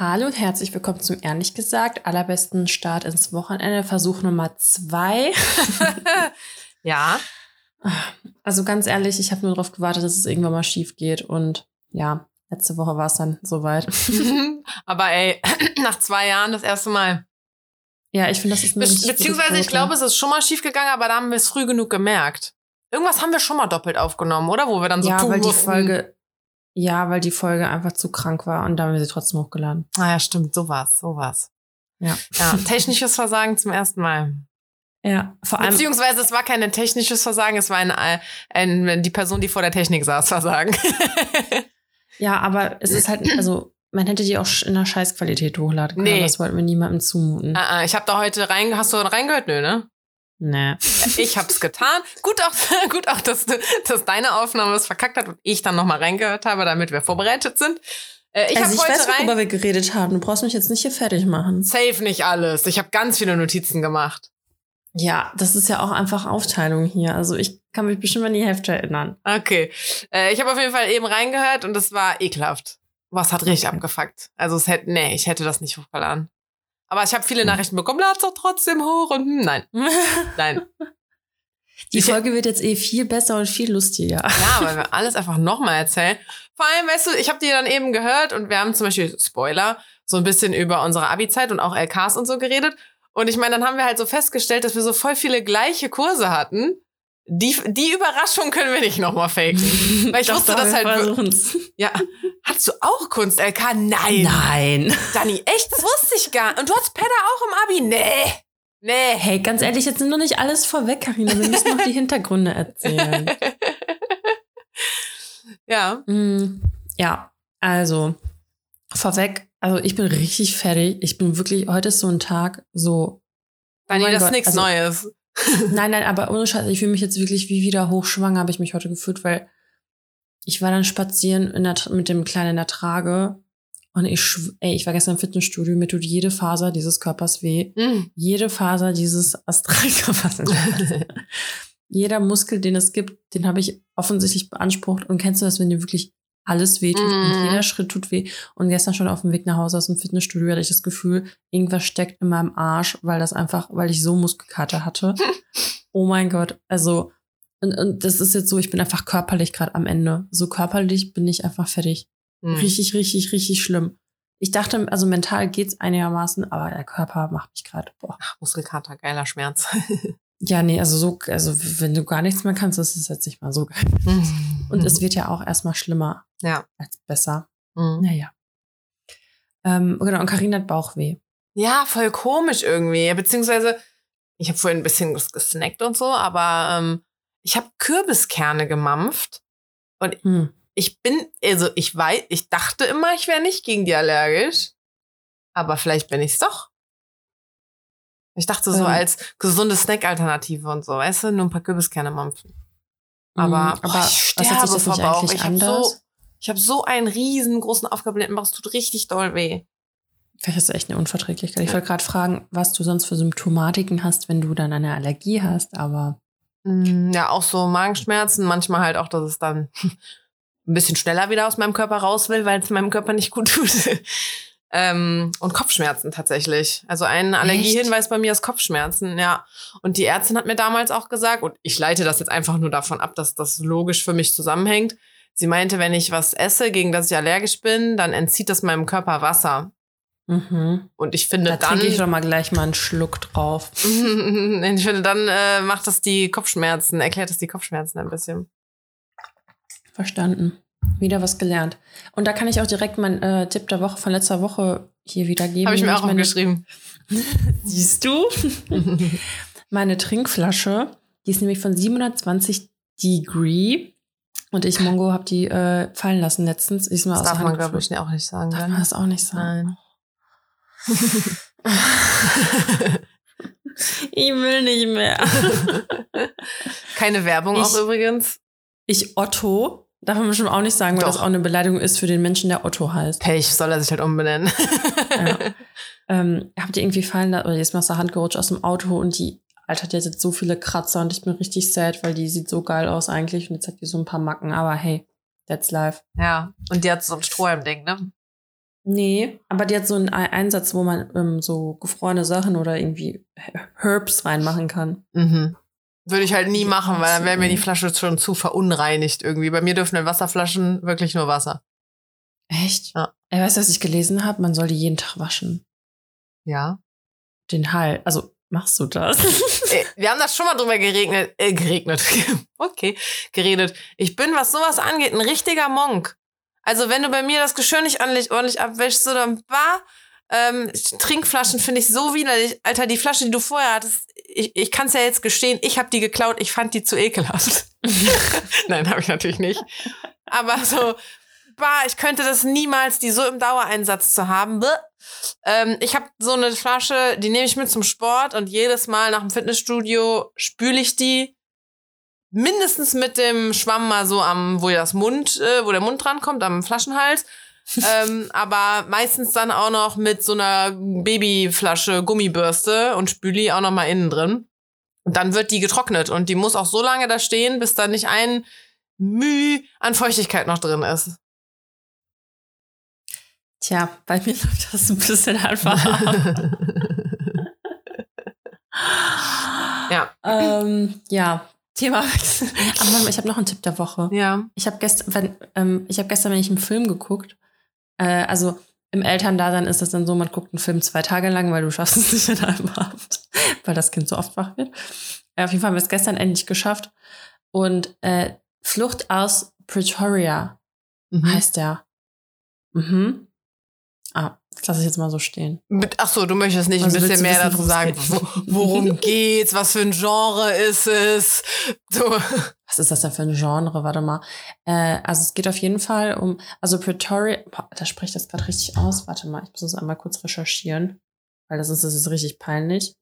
Hallo und herzlich willkommen zum ehrlich gesagt allerbesten Start ins Wochenende, Versuch Nummer zwei. ja. Also ganz ehrlich, ich habe nur darauf gewartet, dass es irgendwann mal schief geht und ja, letzte Woche war es dann soweit. Aber ey, nach zwei Jahren das erste Mal. Ja, ich finde, das ist eine Be Beziehungsweise, ich glaube, es ist schon mal schief gegangen, aber da haben wir es früh genug gemerkt. Irgendwas haben wir schon mal doppelt aufgenommen, oder? Wo wir dann so ja, tun weil die mussten. Folge, ja, weil die Folge einfach zu krank war und da haben wir sie trotzdem hochgeladen. Ah ja, stimmt, so war's, so war's. Ja. Ja, technisches Versagen zum ersten Mal. Ja, vor allem. Beziehungsweise es war kein technisches Versagen, es war ein, ein, die Person, die vor der Technik saß, Versagen. ja, aber es ist halt, also man hätte die auch in einer Scheißqualität hochladen können. Nee. Das wollten wir niemandem zumuten. Ah, ah, ich habe da heute rein, hast du reingehört? Nö, ne? Nee. Ich hab's getan. Gut auch, gut auch, dass, dass deine Aufnahme es verkackt hat und ich dann nochmal reingehört habe, damit wir vorbereitet sind. Äh, ich also ich heute weiß, rein. worüber wir geredet haben. Du brauchst mich jetzt nicht hier fertig machen. Safe nicht alles. Ich habe ganz viele Notizen gemacht. Ja, das ist ja auch einfach Aufteilung hier. Also ich kann mich bestimmt an die Hälfte erinnern. Okay. Äh, ich habe auf jeden Fall eben reingehört und es war ekelhaft. Was hat richtig abgefuckt. Also es hätte, nee, ich hätte das nicht hochgeladen. Aber ich habe viele. Nachrichten bekommen, lad's doch trotzdem hoch und hm, nein, nein. Die Ich- Folge wird jetzt eh viel besser und viel lustiger. Ja, weil wir alles einfach nochmal erzählen. Vor allem, weißt du, ich habe die dann eben gehört und wir haben zum Beispiel, Spoiler, so ein bisschen über unsere Abi-Zeit und auch LKs und so geredet. Und ich meine, dann haben wir halt so festgestellt, dass wir so voll viele gleiche Kurse hatten. Die, die Überraschung können wir nicht nochmal faken. Weil ich Doch, wusste doch, das halt. versuchen's. Ja. Hattest du auch Kunst-LK? Nein. Nein. Dani, echt? Das wusste ich gar nicht. Und du hast Pedda auch im Abi? Nee. Nee. Hey, ganz ehrlich, jetzt nimm doch nicht alles vorweg, Karina. Wir müssen noch die Hintergründe erzählen. ja. Mm, ja, also vorweg, also ich bin richtig fertig. Ich bin wirklich, heute ist so ein Tag, so. Dani, Oh das ist Gott, nichts also- Neues. Nein, nein, aber ohne Scheiß, ich fühle mich jetzt wirklich wie wieder hochschwanger, habe ich mich heute gefühlt, weil ich war dann spazieren der, mit dem Kleinen in der Trage und ich, ey, ich war gestern im Fitnessstudio, mir tut jede Faser dieses Körpers weh. Mm. Jede Faser dieses Astralkörpers. Jeder Muskel, den es gibt, den habe ich offensichtlich beansprucht. Und kennst du das, wenn dir wirklich alles wehtut Mhm. und jeder Schritt tut weh? Und gestern schon auf dem Weg nach Hause aus dem Fitnessstudio hatte ich das Gefühl, irgendwas steckt in meinem Arsch, weil das einfach, weil ich so Muskelkater hatte. oh mein Gott, also und, und das ist jetzt so, ich bin einfach körperlich gerade am Ende. So körperlich bin ich einfach fertig. Mm. Richtig, richtig, richtig schlimm. Ich dachte, also mental geht's einigermaßen, aber der Körper macht mich gerade, boah. Muskelkater, geiler Schmerz. Ja, nee, also so, also wenn du gar nichts mehr kannst, ist es jetzt nicht mal so geil. Und es wird ja auch erstmal schlimmer ja. als besser. Mhm. Naja. Ähm, genau, und Karina hat Bauchweh. Ja, voll komisch irgendwie. Beziehungsweise, ich habe vorhin ein bisschen gesnackt und so, aber ähm, ich habe Kürbiskerne gemampft. Und Hm. ich bin, also ich weiß, ich dachte immer, ich wäre nicht gegen die allergisch. Aber vielleicht bin ich's doch. Ich dachte so Ähm. als gesunde Snack-Alternative und so, weißt du, nur ein paar Kürbiskerne mampfen. Aber, Hm, boah, aber ich was hat sterbe sich das vor Bauch. Ich habe so, ich hab so einen riesengroßen aufgeblähten Bauch, es tut richtig doll weh. Vielleicht hast du echt eine Unverträglichkeit. Ich wollte gerade fragen, was du sonst für Symptomatiken hast, wenn du dann eine Allergie hast, aber Mm, Ja, auch so Magenschmerzen, manchmal halt auch, dass es dann ein bisschen schneller wieder aus meinem Körper raus will, weil es meinem Körper nicht gut tut. ähm, und Kopfschmerzen tatsächlich. Also ein Allergiehinweis bei mir ist Kopfschmerzen, ja. Und die Ärztin hat mir damals auch gesagt, und ich leite das jetzt einfach nur davon ab, dass das logisch für mich zusammenhängt. Sie meinte, wenn ich was esse, gegen das ich allergisch bin, dann entzieht das meinem Körper Wasser. mhm. Und ich finde da dann. trinke ich doch mal gleich mal einen Schluck drauf. ich finde, dann äh, macht das die Kopfschmerzen, erklärt das die Kopfschmerzen ein bisschen. Verstanden. Wieder was gelernt. Und da kann ich auch direkt meinen äh, Tipp der Woche von letzter Woche hier wiedergeben. Habe ich mir auch meine- aufgeschrieben. Siehst du? Meine Trinkflasche, die ist nämlich von 720 Degree. Und ich, Mongo, habe die äh, fallen lassen letztens. Ist mal Das darf man, glaube ich, auch nicht sagen. Darf man das auch nicht sagen? Nein. Ich will nicht mehr. Keine Werbung Ich- auch übrigens. Ich Otto, darf man bestimmt auch nicht sagen, weil Doch. das auch eine Beleidigung ist für den Menschen, der Otto heißt. Pech, soll er sich halt umbenennen. Ja. ähm, habt ihr irgendwie fallen lassen, oder ist mir aus der Hand gerutscht aus dem Auto und die, Alter, die hat jetzt so viele Kratzer und ich bin richtig sad, weil die sieht so geil aus eigentlich und jetzt hat die so ein paar Macken, aber hey, that's life. ja. Und die hat so ein Strohhalm-Ding, ne? Nee, aber die hat so einen Ei- Einsatz, wo man ähm, so gefrorene Sachen oder irgendwie Herbs reinmachen kann. Mhm. Würde ich halt nie machen, weil dann wäre mir die. Flasche schon zu verunreinigt irgendwie. Bei mir dürfen in Wasserflaschen wirklich nur Wasser. Echt? Ja. Ey, weißt du, was ich gelesen habe? Man soll die jeden Tag waschen. Ja. Den Hals. Also, machst du das? Äh, Wir haben das schon mal drüber geregnet, äh, geregnet. okay, geredet. Ich bin, was sowas angeht, ein richtiger Monk. Also, wenn du bei mir das Geschirr nicht ordentlich, ordentlich abwäschst, so dann war, ähm, Trinkflaschen finde ich so widerlich. Alter, die Flasche, die du vorher hattest, ich, ich kann es ja jetzt gestehen, ich habe die geklaut, ich fand die zu ekelhaft. Nein, habe ich natürlich nicht. Aber so, bah, ich könnte das niemals, die so im Dauereinsatz zu haben. Ähm, ich habe so eine Flasche, die nehme ich mit zum Sport und jedes Mal nach dem Fitnessstudio spüle ich die mindestens mit dem Schwamm mal so am, wo das Mund, äh, wo der Mund dran kommt, am Flaschenhals. ähm, aber meistens dann auch noch mit so einer Babyflasche Gummibürste und Spüli auch noch mal innen drin. Und dann wird die getrocknet und die muss auch so lange da stehen, bis da nicht ein Müh an Feuchtigkeit noch drin ist. Tja, bei mir läuft das ein bisschen einfach ab. Ja. ähm, ja, Thema wechseln. Aber ich habe noch einen Tipp der Woche. Ja. Ich habe gestern, wenn, ähm, ich habe gestern, wenn ich einen Film geguckt, äh, also im Elterndasein ist das dann so, man guckt einen Film zwei Tage lang, weil du schaffst es nicht in einem Abend, weil das Kind so oft wach wird. Äh, auf jeden Fall haben wir es gestern endlich geschafft. Und äh, Flucht aus Pretoria Mhm. heißt der. Mhm. Ah, das lasse ich jetzt mal so stehen. Ach so, du möchtest nicht Also ein bisschen mehr wissen, dazu sagen. geht? worum geht's? Was für ein Genre ist es? So. Was ist das denn für ein Genre? Warte mal. Äh, also es geht auf jeden Fall um, also Pretoria, da spricht das gerade richtig aus. Warte mal, ich muss das einmal kurz recherchieren, weil das ist, das ist richtig peinlich.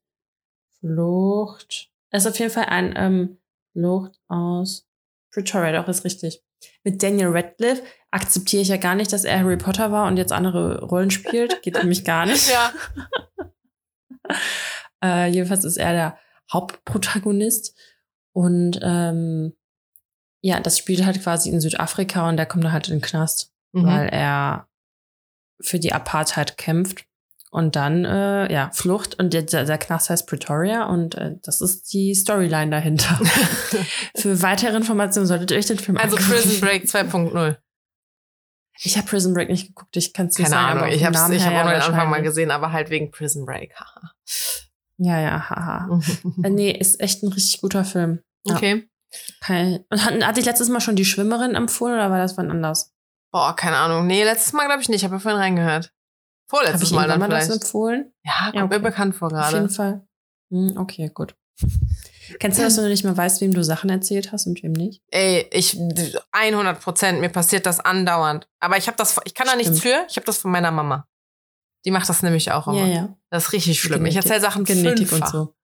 Flucht. Es ist auf jeden Fall ein ähm, Flucht aus Pretoria, doch ist richtig. Mit Daniel Radcliffe akzeptiere ich ja gar nicht, dass er Harry Potter war und jetzt andere Rollen spielt. Geht für mich gar nicht. Ja. Äh, jedenfalls ist er der Hauptprotagonist. Und ähm, ja, das spielt halt quasi in Südafrika und der kommt dann halt in den Knast, Mhm. weil er für die Apartheid kämpft. Und dann, äh, ja, Flucht. Und der, der Knast heißt Pretoria und äh, das ist die Storyline dahinter. für weitere Informationen solltet ihr euch den Film Also angucken. Prison Break 2.0. Ich habe Prison Break nicht geguckt, ich kann es nicht Keine sagen. Ahnung, aber ich habe hab ja auch nur den Anfang mal gesehen, aber halt wegen Prison Break. haha. Ja, ja, haha. Äh, nee, ist echt ein richtig guter Film. Ja. okay. Kein, und hat, hatte ich letztes Mal schon die Schwimmerin empfohlen oder war das wann anders? Boah, keine Ahnung. Nee, letztes Mal glaube ich nicht. Ich habe ja vorhin reingehört. Vorletztes ich Mal dann mal das vielleicht. empfohlen? Ja, kommt Ja, okay. mir bekannt vor Auf jeden gerade. Fall. Hm, okay, gut. Kennst du das, wenn du nicht mehr weißt, wem du Sachen erzählt hast und wem nicht? Ey, ich 100 Prozent, mir passiert das andauernd. Aber ich habe das, ich kann da nichts für. Ich habe das von meiner Mama. Die macht das nämlich auch immer. Ja, ja. Das ist richtig schlimm. Ich Genetik- erzähle Sachen Genetik fünffach. und so.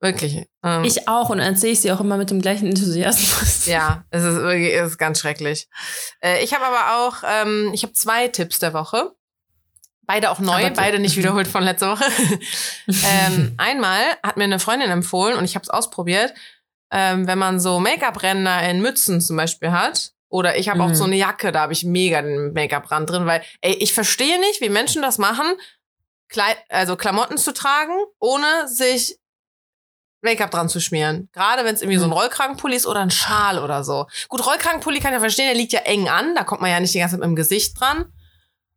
Wirklich. Ähm, Ich auch und erzähle ich sie auch immer mit dem gleichen Enthusiasmus. Ja, es ist es ist ganz schrecklich. Äh, ich habe aber auch, ähm, ich habe zwei Tipps der Woche. Beide auch neu, Aber- beide nicht wiederholt von letzter Woche. ähm, einmal hat mir eine Freundin empfohlen und ich habe es ausprobiert, ähm, wenn man so Make-up-Ränder in Mützen zum Beispiel hat. Oder ich habe auch Mhm. so eine Jacke, da habe ich mega den Make-up-Rand drin, weil, ey, ich verstehe nicht, wie Menschen das machen, Kleid also Klamotten zu tragen, ohne sich Make-up dran zu schmieren. Gerade wenn es irgendwie so ein Rollkragenpulli ist oder ein Schal oder so. Gut, Rollkragenpulli kann ich ja verstehen, der liegt ja eng an, da kommt man ja nicht die ganze Zeit mit dem Gesicht dran.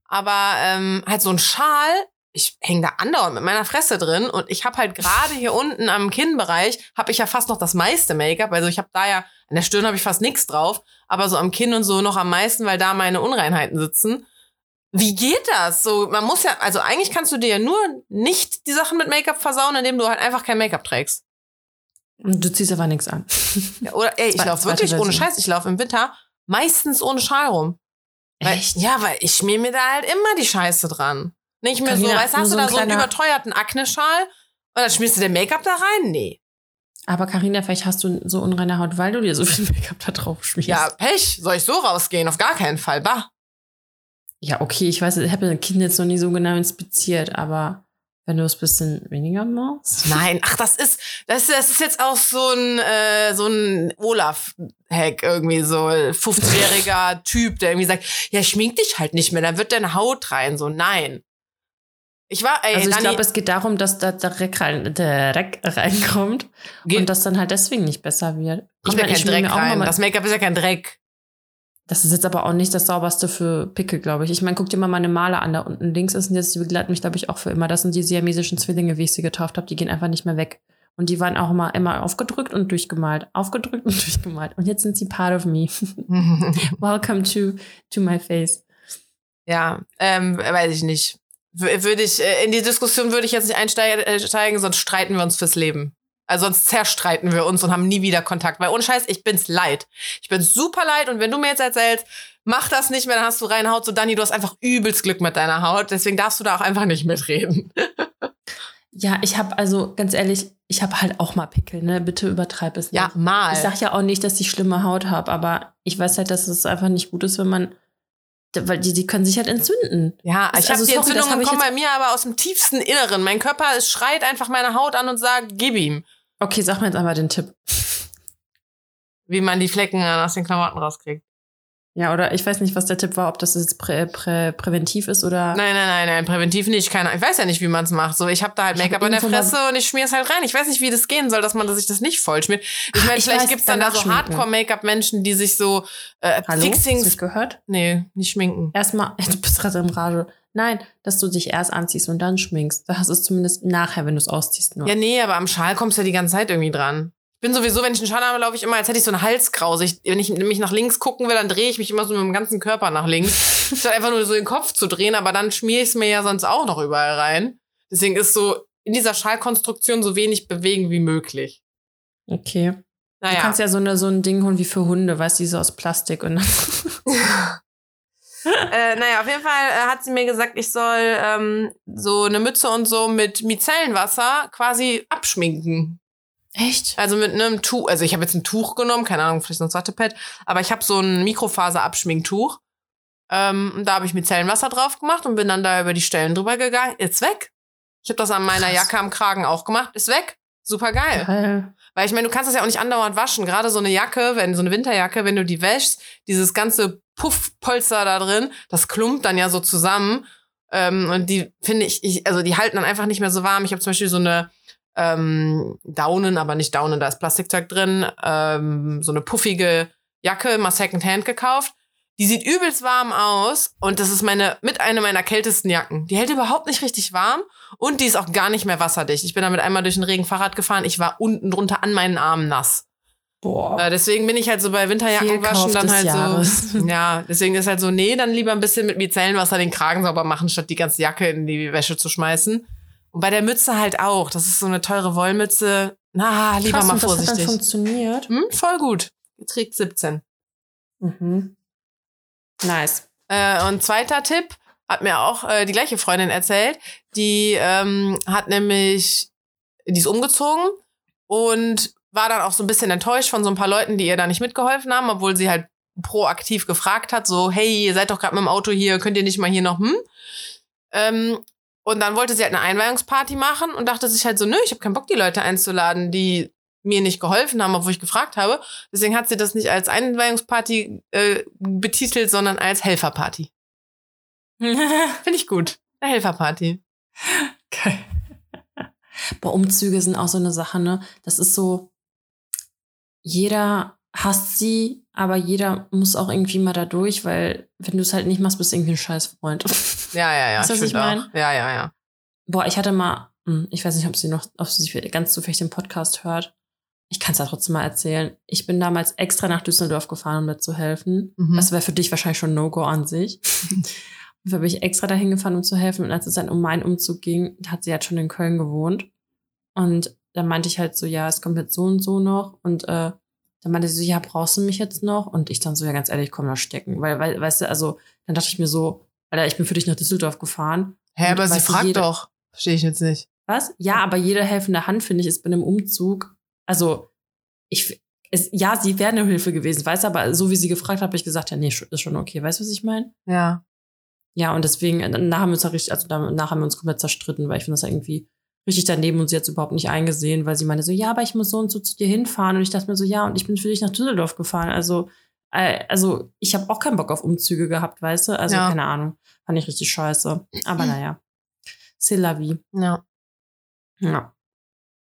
Aber ähm, halt so ein Schal, ich hänge da andauernd mit meiner Fresse drin und ich habe halt gerade hier unten am Kinnbereich, habe ich ja fast noch das meiste Make-up. Also ich habe da ja, an der Stirn habe ich fast nichts drauf, aber so am Kinn und so noch am meisten, weil da meine Unreinheiten sitzen. Wie geht das? So, man muss ja, also eigentlich kannst du dir ja nur nicht die Sachen mit Make-up versauen, indem du halt einfach kein Make-up trägst. Und du ziehst aber nichts an. Ja, oder ey, ich laufe wirklich ohne. Scheiß, ich laufe im Winter meistens ohne Schal rum. Weil, Echt? Ja, weil ich schmier mir da halt immer die Scheiße dran. Nicht mehr so, Carina, weißt du, hast so du da so einen überteuerten Akne-Schal und dann schmierst du den Make-up da rein? Nee. Aber Karina, vielleicht hast du so unreine Haut, weil du dir so viel Make-up da drauf schmierst. Ja, Pech. Soll ich so rausgehen? Auf gar keinen Fall. Bah. Ja, okay, ich weiß, ich habe das Kind jetzt noch nie so genau inspiziert, aber wenn du es bisschen weniger machst. Nein, ach, das ist, das ist, das ist jetzt auch so ein, äh, so ein Olaf-Hack irgendwie, so 50-jähriger Typ, der irgendwie sagt, ja, schmink dich halt nicht mehr, dann wird deine Haut rein. So, nein. Ich war, ey, Also ich glaube, es geht darum, dass da der Dreck, rein, der Dreck reinkommt Geht- und das dann halt deswegen nicht besser wird. kommt ja meine, kein Dreck rein. mal- Das Make-up ist ja kein Dreck. Das ist jetzt aber auch nicht das sauberste für Pickel, glaube ich. Ich meine, guck dir mal meine Maler an. Da unten links ist jetzt, die begleiten mich, glaube ich, auch für immer. Das sind die siamesischen Zwillinge, wie ich sie getauft habe. Die gehen einfach nicht mehr weg. Und die waren auch immer, immer aufgedrückt und durchgemalt. Aufgedrückt und durchgemalt. Und jetzt sind sie part of me. Welcome to, to my face. ja, ähm, weiß ich nicht. Würde ich, äh, in die Diskussion würde ich jetzt nicht einsteigen, sonst streiten wir uns fürs Leben. Also sonst zerstreiten wir uns und haben nie wieder Kontakt. Weil ohne Scheiß, ich bin's leid. Ich bin's super leid und wenn du mir jetzt erzählst, mach das nicht mehr, dann hast du reine Haut. So, Dani, du hast einfach übelst Glück mit deiner Haut. Deswegen darfst du da auch einfach nicht mitreden. Ja, ich habe also, ganz ehrlich, ich habe halt auch mal Pickel, ne? Bitte übertreib es nicht. Ja, mal. Ich sag ja auch nicht, dass ich schlimme Haut habe, aber ich weiß halt, dass es einfach nicht gut ist, wenn man, weil die, die können sich halt entzünden. Ja, ich habe also die sorry, Entzündungen kommen bei mir aber aus dem tiefsten Inneren. Mein Körper es schreit einfach meine Haut an und sagt, gib ihm. Okay, sag mir jetzt einmal den Tipp. Wie man die Flecken aus den Klamotten rauskriegt. Ja, oder ich weiß nicht, was der Tipp war, ob das jetzt prä, prä, präventiv ist oder. Nein, nein, nein, nein, präventiv nicht. Keine, ich weiß ja nicht, wie man es macht. So, ich habe da halt Make-up an der Fresse und ich schmier es halt rein. Ich weiß nicht, wie das gehen soll, dass man sich das nicht vollschmiert. Ich meine, ich vielleicht weiß, gibt's dann da so. Hardcore-Make-up-Menschen, die sich so äh, Hallo? Hast du Fixings. mich gehört? Nee, nicht schminken. Erstmal, du bist gerade im Rage. Nein, dass du dich erst anziehst und dann schminkst. Da hast du es zumindest nachher, wenn du es ausziehst. Nur. Ja, nee, aber am Schal kommst du ja die ganze Zeit irgendwie dran. Ich bin sowieso, wenn ich einen Schal habe, laufe ich immer, als hätte ich so eine Halskrause. Ich, wenn ich nämlich nach links gucken will, dann drehe ich mich immer so mit dem ganzen Körper nach links. Statt einfach nur so den Kopf zu drehen, aber dann schmier ich es mir ja sonst auch noch überall rein. Deswegen ist so in dieser Schalkonstruktion so wenig bewegen wie möglich. Okay. Du Naja. kannst ja so, eine, so ein Ding holen wie für Hunde, weißt du, die so aus Plastik und dann. äh, naja, auf jeden Fall äh, hat sie mir gesagt, ich soll ähm, so eine Mütze und so mit Micellenwasser quasi abschminken. Echt? Also mit einem Tuch, also ich habe jetzt ein Tuch genommen, keine Ahnung, vielleicht so ein Wattepad, aber ich habe so ein Mikrofaser-Abschminktuch. Ähm, und da habe ich Micellenwasser drauf gemacht und bin dann da über die Stellen drüber gegangen. Ist weg. Ich habe das an meiner Krass. Jacke am Kragen auch gemacht. Ist weg. Super geil. Geil. Weil ich meine, du kannst das ja auch nicht andauernd waschen. Gerade so eine Jacke, wenn so eine Winterjacke, wenn du die wäschst, dieses ganze Puffpolster da drin, das klumpt dann ja so zusammen. Ähm, und die finde ich, ich, also die halten dann einfach nicht mehr so warm. Ich habe zum Beispiel so eine ähm, Daunen, aber nicht Daunen, da ist Plastikzeug drin, ähm, so eine puffige Jacke, mal Secondhand gekauft. Die sieht übelst warm aus und das ist meine mit einer meiner kältesten Jacken. Die hält überhaupt nicht richtig warm und die ist auch gar nicht mehr wasserdicht. Ich bin damit einmal durch den Regen Fahrrad gefahren. Ich war unten drunter an meinen Armen nass. Boah. Äh, deswegen bin ich halt so bei Winterjacken waschen dann halt Jahres. so. Ja, deswegen ist halt so, nee, dann lieber ein bisschen mit Micellenwasser den Kragen sauber machen, statt die ganze Jacke in die Wäsche zu schmeißen. Und bei der Mütze halt auch. Das ist so eine teure Wollmütze. Na, lieber Krass, mal und das hat dann vorsichtig. funktioniert. Hm, voll gut. Trägt 17. Mhm. Nice. Äh, und zweiter Tipp hat mir auch äh, die gleiche Freundin erzählt. Die ähm, hat nämlich, die ist umgezogen und war dann auch so ein bisschen enttäuscht von so ein paar Leuten, die ihr da nicht mitgeholfen haben, obwohl sie halt proaktiv gefragt hat, so, hey, ihr seid doch gerade mit dem Auto hier, könnt ihr nicht mal hier noch, hm? Ähm, und dann wollte sie halt eine Einweihungsparty machen und dachte sich halt so, nö, ich habe keinen Bock, die Leute einzuladen, die mir nicht geholfen haben, obwohl ich gefragt habe. Deswegen hat sie das nicht als Einweihungsparty äh, betitelt, sondern als Helferparty. Finde ich gut. Eine Helferparty. Geil. Boah, Umzüge sind auch so eine Sache, ne? Das ist so, jeder hasst sie, aber jeder muss auch irgendwie mal da durch, weil wenn du es halt nicht machst, bist du irgendwie ein Scheißfreund. Ja, ja, ja. Weißt du, was ich mein? auch. Ja, ja, ja. Boah, ich hatte mal, hm, ich weiß nicht, ob sie noch, ob sie ganz zufällig den Podcast hört. Ich kann es ja trotzdem mal erzählen. Ich bin damals extra nach Düsseldorf gefahren, um mir zu helfen. Mhm. Das wäre für dich wahrscheinlich schon ein No-Go an sich. Und da bin ich extra dahin gefahren, um zu helfen. Und als es dann um meinen Umzug ging, hat sie halt schon in Köln gewohnt. Und dann meinte ich halt so, ja, es kommt jetzt so und so noch. Und äh, dann meinte sie so, ja, brauchst du mich jetzt noch? Und ich dann so, ja, ganz ehrlich, komm da stecken. Weil, weil, weißt du, also, dann dachte ich mir so, Alter, ich bin für dich nach Düsseldorf gefahren. Hä, aber sie fragt jeder- doch. Verstehe ich jetzt nicht. Was? Ja, aber jede helfende Hand, finde ich, ist bei einem Umzug. Also, ich, es, ja, sie wäre eine Hilfe gewesen, weißt du, aber so wie sie gefragt hat, habe ich gesagt, ja, nee, ist schon okay. Weißt du, was ich meine? Ja. ja, und deswegen, äh, danach haben wir uns ja richtig, also danach haben wir uns komplett zerstritten, weil ich finde das irgendwie richtig daneben und sie hat es überhaupt nicht eingesehen, weil sie meinte so, ja, aber ich muss so und so zu dir hinfahren. Und ich dachte mir so, ja, und ich bin für dich nach Düsseldorf gefahren. Also, äh, also ich habe auch keinen Bock auf Umzüge gehabt, weißt du? Also, Ja. keine Ahnung. Fand ich richtig scheiße. Aber naja. C'est la vie. Ja. Ja.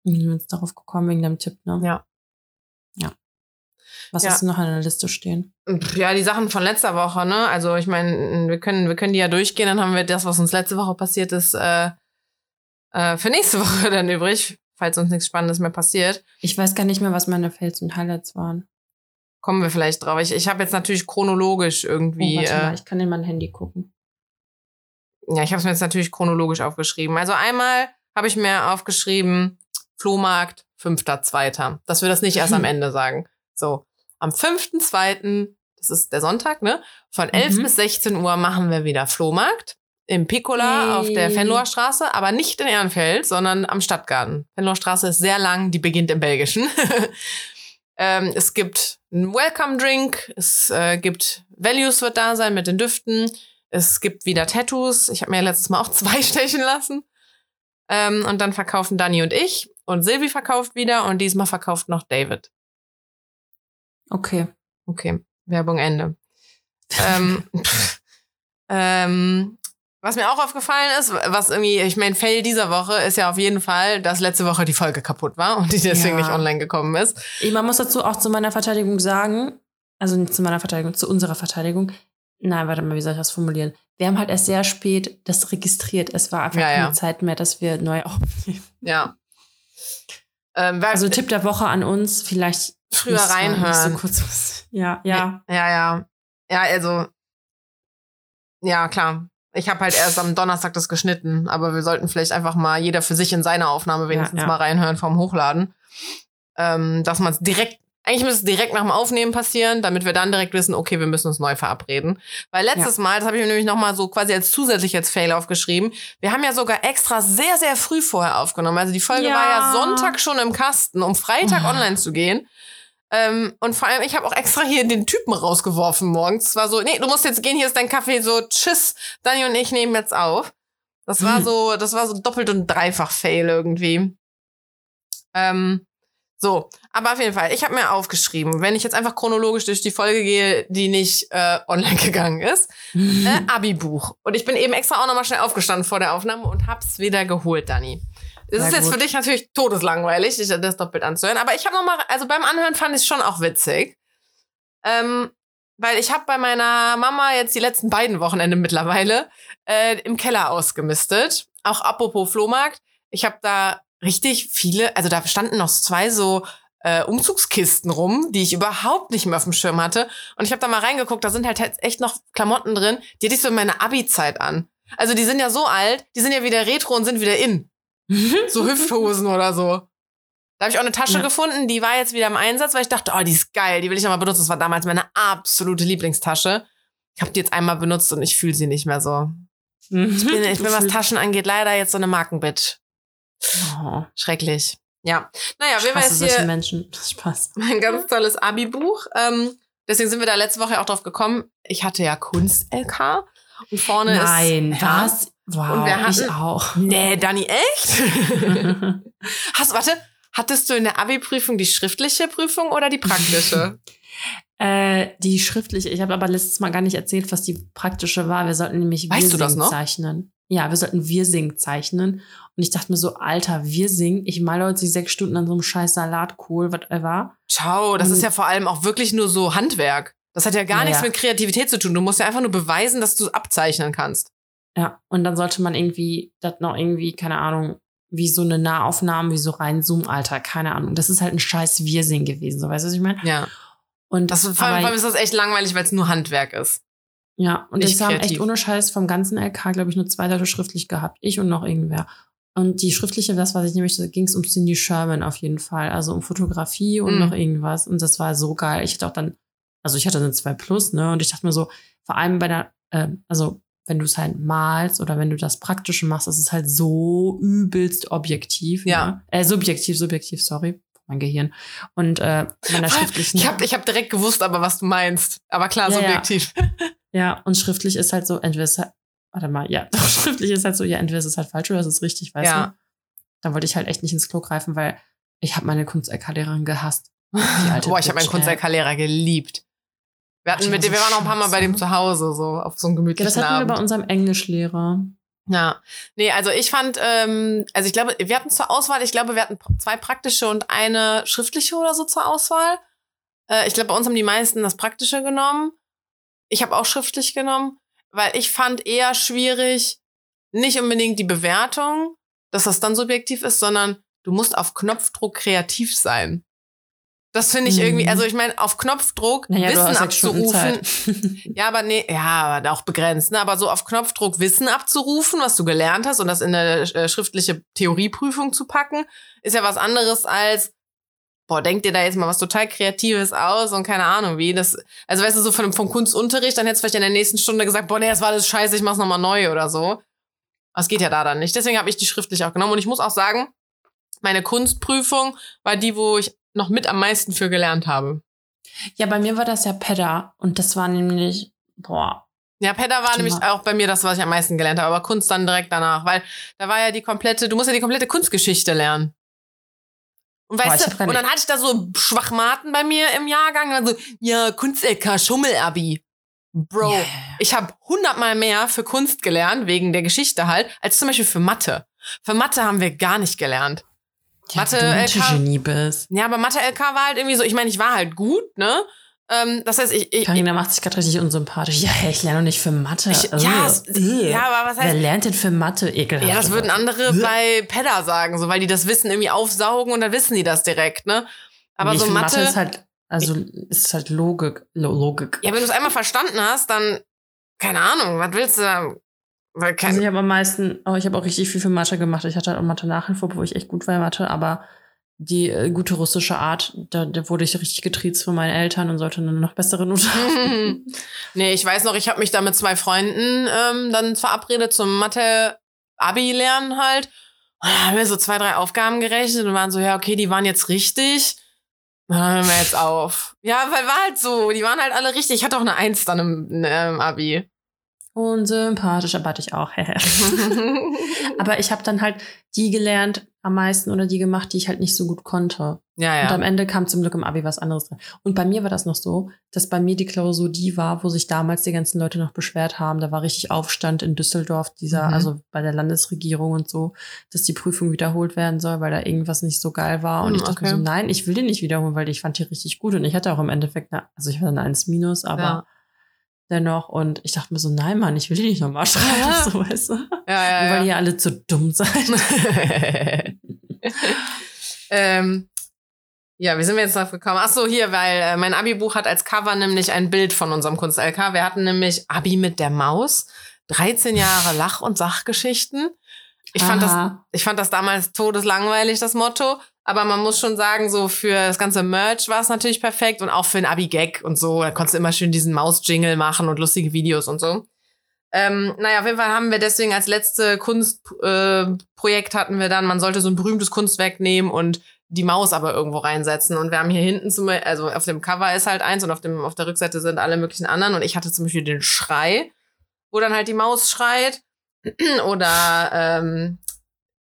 Wie sind wir jetzt darauf gekommen wegen deinem Tipp, ne? Ja. Ja. Was Ja. hast du noch an der Liste stehen? Ja, die Sachen von letzter Woche, ne? Also ich meine, wir können, wir können die ja durchgehen, dann haben wir das, was uns letzte Woche passiert ist, äh, äh, für nächste Woche dann übrig, falls uns nichts Spannendes mehr passiert. Ich weiß gar nicht mehr, was meine Fails und Highlights waren. Kommen wir vielleicht drauf. Ich, ich habe jetzt natürlich chronologisch irgendwie. oh, warte mal, äh, ich kann in mein Handy gucken. ja, ich habe es mir jetzt natürlich chronologisch aufgeschrieben. Also einmal habe ich mir aufgeschrieben, Flohmarkt, 5.2. Dass wir das nicht erst am Ende sagen. So, am 5.2., das ist der Sonntag, ne? Von 11 Mhm. bis 16 Uhr machen wir wieder Flohmarkt. Im Piccola Yay. auf der Fenloher Straße, aber nicht in Ehrenfeld, sondern am Stadtgarten. Fenloher Straße ist sehr lang, die beginnt im Belgischen. ähm, es gibt einen Welcome Drink, es äh, gibt Values wird da sein mit den Düften. Es gibt wieder Tattoos. Ich habe mir letztes Mal auch zwei stechen lassen. Ähm, und dann verkaufen Dani und ich. Und Silvi verkauft wieder. Und diesmal verkauft noch David. Okay. Okay, Werbung Ende. ähm, ähm, was mir auch aufgefallen ist, was irgendwie, ich mein Fail dieser Woche ist ja auf jeden Fall, dass letzte Woche die Folge kaputt war und die deswegen Ja. nicht online gekommen ist. Ich, man muss dazu auch zu meiner Verteidigung sagen, also nicht zu meiner Verteidigung, zu unserer Verteidigung. Nein, warte mal, wie soll ich das formulieren? Wir haben halt erst sehr spät das registriert. Es war einfach Ja, keine ja. Zeit mehr, dass wir neu aufnehmen. Ja. Ähm, Also Tipp der Woche an uns, vielleicht früher reinhören. So kurz. Ja, ja. Ja, ja. Ja, also. Ja, klar. Ich habe halt erst am Donnerstag das geschnitten, aber wir sollten vielleicht einfach mal jeder für sich in seine Aufnahme wenigstens ja. mal reinhören vom Hochladen. Ähm, dass man es direkt, eigentlich müsste es direkt nach dem Aufnehmen passieren, damit wir dann direkt wissen, okay, wir müssen uns neu verabreden. Weil letztes Mal, das habe ich mir nämlich nochmal so quasi als zusätzlich als Fail aufgeschrieben, wir haben ja sogar extra sehr, sehr früh vorher aufgenommen. Also die Folge Ja. war ja Sonntag schon im Kasten, um Freitag online zu gehen. Ähm, und vor allem, ich habe auch extra hier den Typen rausgeworfen morgens. Es war so, nee, du musst jetzt gehen, hier ist dein Kaffee, so, tschüss, Dani und ich nehmen jetzt auf. Das war Hm. so, das war so doppelt und dreifach Fail irgendwie. Ähm, so, aber auf jeden Fall, ich habe mir aufgeschrieben, wenn ich jetzt einfach chronologisch durch die Folge gehe, die nicht äh, online gegangen ist, äh, Abi-Buch. Und ich bin eben extra auch nochmal schnell aufgestanden vor der Aufnahme und hab's wieder geholt, Dani. Das Sehr ist jetzt gut. für dich natürlich todeslangweilig, dich das doppelt anzuhören. Aber ich habe noch mal, also beim Anhören fand ich es schon auch witzig. Ähm, weil ich habe bei meiner Mama jetzt die letzten beiden Wochenende mittlerweile äh, im Keller ausgemistet. Auch apropos Flohmarkt. Ich habe da richtig viele, also da standen noch zwei so äh, Umzugskisten rum, die ich überhaupt nicht mehr auf dem Schirm hatte. Und ich habe da mal reingeguckt, da sind halt echt noch Klamotten drin, die hatte ich so in meiner Abi-Zeit an. Also die sind ja so alt, die sind ja wieder retro und sind wieder in. So Hüfthosen oder so. Da habe ich auch eine Tasche Ja. gefunden, die war jetzt wieder im Einsatz, weil ich dachte, oh, die ist geil, die will ich nochmal benutzen. Das war damals meine absolute Lieblingstasche. Ich habe die jetzt einmal benutzt und ich fühle sie nicht mehr so. Ich bin, ich bin, was Taschen angeht, leider jetzt so eine Markenbitch. Oh, Schrecklich. Ja. Naja, wir waren jetzt hier Menschen. Spaß. mein ganz tolles Abi-Buch. Ähm, deswegen sind wir da letzte Woche auch drauf gekommen. Ich hatte ja Kunst-LK und vorne Nein, ist. Ja. was? Wow, wir ich hatten- auch. Nee, Dani, echt? Hast, warte, hattest du in der Abi-Prüfung die schriftliche Prüfung oder die praktische? Äh, die schriftliche, ich habe aber letztes Mal gar nicht erzählt, was die praktische war. Wir sollten nämlich Weißt du Wir das singen noch? zeichnen. Ja, wir sollten Wir singen zeichnen. Und ich dachte mir so, Alter, Wir singen. Ich male heute sechs Stunden an so einem scheiß Salatkohl, whatever. Ciao, das Und- ist ja vor allem auch wirklich nur so Handwerk. Das hat ja gar Ja, nichts ja. mit Kreativität zu tun. Du musst ja einfach nur beweisen, dass du es abzeichnen kannst. Ja, und dann sollte man irgendwie, das noch irgendwie, keine Ahnung, wie so eine Nahaufnahme, wie so reinzoomen, Alter, keine Ahnung. Das ist halt ein scheiß Wir-Sing gewesen, so weißt du, was ich meine? Ja. Und Das, vor allem aber- vor allem ist das echt langweilig, weil es nur Handwerk ist. Ja, und Nicht jetzt haben echt ohne Scheiß vom ganzen LK, glaube ich, nur zwei Leute schriftlich gehabt. Ich und noch irgendwer. Und die schriftliche, das, was ich nämlich, da ging es um Cindy Sherman auf jeden Fall. Also um Fotografie und Mhm. noch irgendwas. Und das war so geil. Ich hatte auch dann, also ich hatte eine 2 Plus, ne? Und ich dachte mir so, vor allem bei der, ähm, also wenn du es halt malst oder wenn du das Praktische machst, das ist halt so übelst objektiv. Ja. Ne? Äh, subjektiv, subjektiv, sorry. Mein Gehirn. Und äh, bei der schriftlichen. Ich habe ich hab direkt gewusst, aber was du meinst. Aber klar, Ja, ja. subjektiv. Ja, und schriftlich ist halt so, entweder ist halt, warte mal, ja, doch, schriftlich ist halt so, ja, entweder ist es halt falsch oder es ist richtig, weißt Ja. du? Da wollte ich halt echt nicht ins Klo greifen, weil ich habe meine Kunst-LK-Lehrerin gehasst. Boah, ich habe meinen ey. Kunst-LK-Lehrer geliebt. Wir, hatten mit dem, wir waren auch ein paar Mal bei dem zu Hause, so auf so einem Ja, gemütlichen das hatten wir bei unserem Englischlehrer. Ja, nee, also ich fand, ähm, also ich glaube, wir hatten zur Auswahl, ich glaube, wir hatten zwei praktische und eine schriftliche oder so zur Auswahl. Äh, ich glaube, bei uns haben die meisten das praktische genommen. Ich habe auch schriftlich genommen, weil ich fand eher schwierig, nicht unbedingt die Bewertung, dass das dann subjektiv ist, sondern du musst auf Knopfdruck kreativ sein. Das finde ich Mhm. irgendwie, also ich meine, auf Knopfdruck Naja, Wissen abzurufen, ja, aber nee, ja, aber auch begrenzt, ne? Aber so auf Knopfdruck Wissen abzurufen, was du gelernt hast und das in eine äh, schriftliche Theorieprüfung zu packen, ist ja was anderes als, boah, denk dir da jetzt mal was total Kreatives aus und keine Ahnung wie. Das, also weißt du, so von, vom Kunstunterricht, dann hättest du vielleicht in der nächsten Stunde gesagt, boah, nee, das war alles scheiße, ich mach's nochmal neu oder so. Das geht ja da dann nicht. Deswegen habe ich die schriftlich auch genommen. Und ich muss auch sagen, meine Kunstprüfung war die, wo ich noch mit am meisten für gelernt habe. ja, bei mir war das ja Pedda und das war nämlich, boah, Ja, Pedda war nämlich auch bei mir das, was ich am meisten gelernt habe, aber Kunst dann direkt danach, weil da war ja die komplette, du musst ja die komplette Kunstgeschichte lernen. Und Boah, weißt hab du, und dann hatte ich da so Schwachmaten bei mir im Jahrgang, also ja, Kunst-LK, Schummel-Abi. Bro, ja. ich habe hundertmal mehr für Kunst gelernt, wegen der Geschichte halt, als zum Beispiel für Mathe. Für Mathe haben wir gar nicht gelernt. Ja, Mathe, LK. Mathe-Genie bist. Ja, aber Mathe-LK war halt irgendwie so, ich meine, ich war halt gut, ne? Ähm, das heißt, ich, ich, Carina macht sich gerade richtig unsympathisch. Ja, ich lerne doch nicht für Mathe. ich ja, es, ja, aber was heißt, Wer lernt denn für Mathe? Ekelhaft. Ja, das würden andere bei Pedda sagen, so weil die das Wissen irgendwie aufsaugen und dann wissen die das direkt, ne? Aber nee, so für Mathe, ist halt, also ist halt Logik. Lo Logik. ja, wenn du es einmal verstanden hast, dann keine Ahnung, was willst du da? Weil kein, Also ich habe am meisten, oh, ich habe auch richtig viel für Mathe gemacht. Ich hatte halt auch Mathe-Nachhilfe, wo ich echt gut war in Mathe, aber die äh, gute russische Art, da, da wurde ich richtig getriezt von meinen Eltern und sollte eine noch bessere Note haben. nee, ich weiß noch, ich habe mich da mit zwei Freunden ähm, dann verabredet zum Mathe-Abi-Lernen halt. Und da haben wir so zwei, drei Aufgaben gerechnet und waren so, ja, okay, die waren jetzt richtig. Dann hören wir jetzt auf. Ja, weil war halt so, die waren halt alle richtig. Ich hatte auch eine Eins dann im, im Abi. Unsympathisch, aber hatte ich auch. aber ich habe dann halt die gelernt am meisten oder die gemacht, die ich halt nicht so gut konnte. ja, Und ja. am Ende kam zum Glück im Abi was anderes drin. Und bei mir war das noch so, dass bei mir die Klausur die war, wo sich damals die ganzen Leute noch beschwert haben. Da war richtig Aufstand in Düsseldorf, dieser, Mhm. also bei der Landesregierung und so, dass die Prüfung wiederholt werden soll, weil da irgendwas nicht so geil war. Und Hm, ich dachte mir okay. so, nein, ich will die nicht wiederholen, weil ich fand die richtig gut. Und ich hatte auch im Endeffekt, eine, also ich war eine 1 minus, aber Ja. Dennoch. Und ich dachte mir so, nein, Mann, ich will die nicht nochmal schreiben, Ja. so weißt du. Ja, ja, weil ja. ihr alle zu dumm seid. ähm, ja, wie sind wir jetzt drauf gekommen? Ach so, hier, weil äh, mein Abi-Buch hat als Cover nämlich ein Bild von unserem Kunst-LK. Wir hatten nämlich Abi mit der Maus, 13 Jahre Lach- und Sachgeschichten. Ich fand, das, ich fand das damals todeslangweilig, das Motto. Aber man muss schon sagen, so für das ganze Merch war es natürlich perfekt und auch für ein Abi-Gag und so. Da konntest du immer schön diesen Maus-Jingle machen und lustige Videos und so. Ähm, naja, auf jeden Fall haben wir deswegen als letzte Kunstprojekt äh, hatten wir dann, man sollte so ein berühmtes Kunstwerk nehmen und die Maus aber irgendwo reinsetzen. Und wir haben hier hinten zum Beispiel, also auf dem Cover ist halt eins und auf, dem, auf der Rückseite sind alle möglichen anderen. Und ich hatte zum Beispiel den Schrei, wo dann halt die Maus schreit. Oder ähm,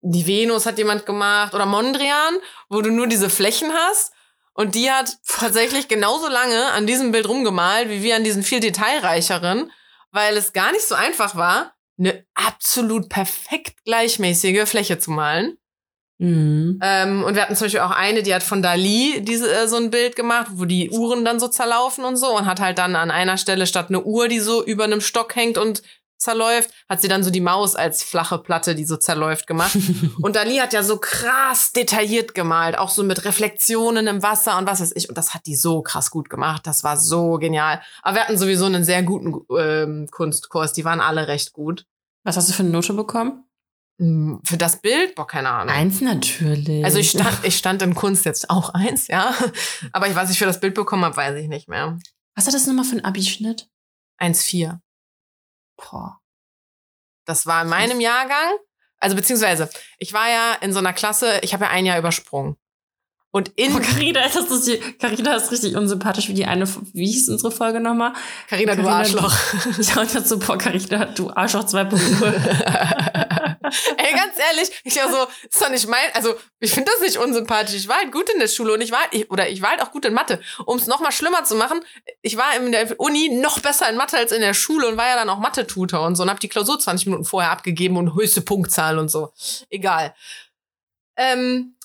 die Venus hat jemand gemacht. Oder Mondrian, wo du nur diese Flächen hast. Und die hat tatsächlich genauso lange an diesem Bild rumgemalt, wie wir an diesen viel detailreicheren, weil es gar nicht so einfach war, eine absolut perfekt gleichmäßige Fläche zu malen. Mhm. Ähm, und wir hatten zum Beispiel auch eine, die hat von Dali diese, äh, so ein Bild gemacht, wo die Uhren dann so zerlaufen und so und hat halt dann an einer Stelle statt eine Uhr, die so über einem Stock hängt und zerläuft, hat sie dann so die Maus als flache Platte, die so zerläuft gemacht. Und Dali hat ja so krass detailliert gemalt, auch so mit Reflexionen im Wasser und was weiß ich. Und das hat die so krass gut gemacht. Das war so genial. Aber wir hatten sowieso einen sehr guten ähm, Kunstkurs. Die waren alle recht gut. Was hast du für eine Note bekommen? Hm, Für das Bild? Boah, keine Ahnung. Eins natürlich. Also ich stand, ich stand in Kunst jetzt auch eins, ja. Aber ich, was ich für das Bild bekommen habe, weiß ich nicht mehr. Was hat das nochmal für ein Abischnitt? 1,4. Boah. Das war in meinem Jahrgang. Also beziehungsweise, ich war ja in so einer Klasse, ich habe ja ein Jahr übersprungen. Und in Oh, Carina, das ist die, Carina ist richtig unsympathisch wie die eine, wie hieß unsere Folge nochmal? Carina, du Arschloch. Ja, und dazu, boah, Carina, du Arschloch 2.0. Ey, ganz ehrlich, ich war so, ist doch nicht mein, also ich finde das nicht unsympathisch. Ich war halt gut in der Schule und ich war, ich, oder ich war halt auch gut in Mathe. Um es noch mal schlimmer zu machen, ich war in der Uni noch besser in Mathe als in der Schule und war ja dann auch Mathe-Tutor und so und habe die Klausur 20 Minuten vorher abgegeben und höchste Punktzahl und so. Egal. Ähm,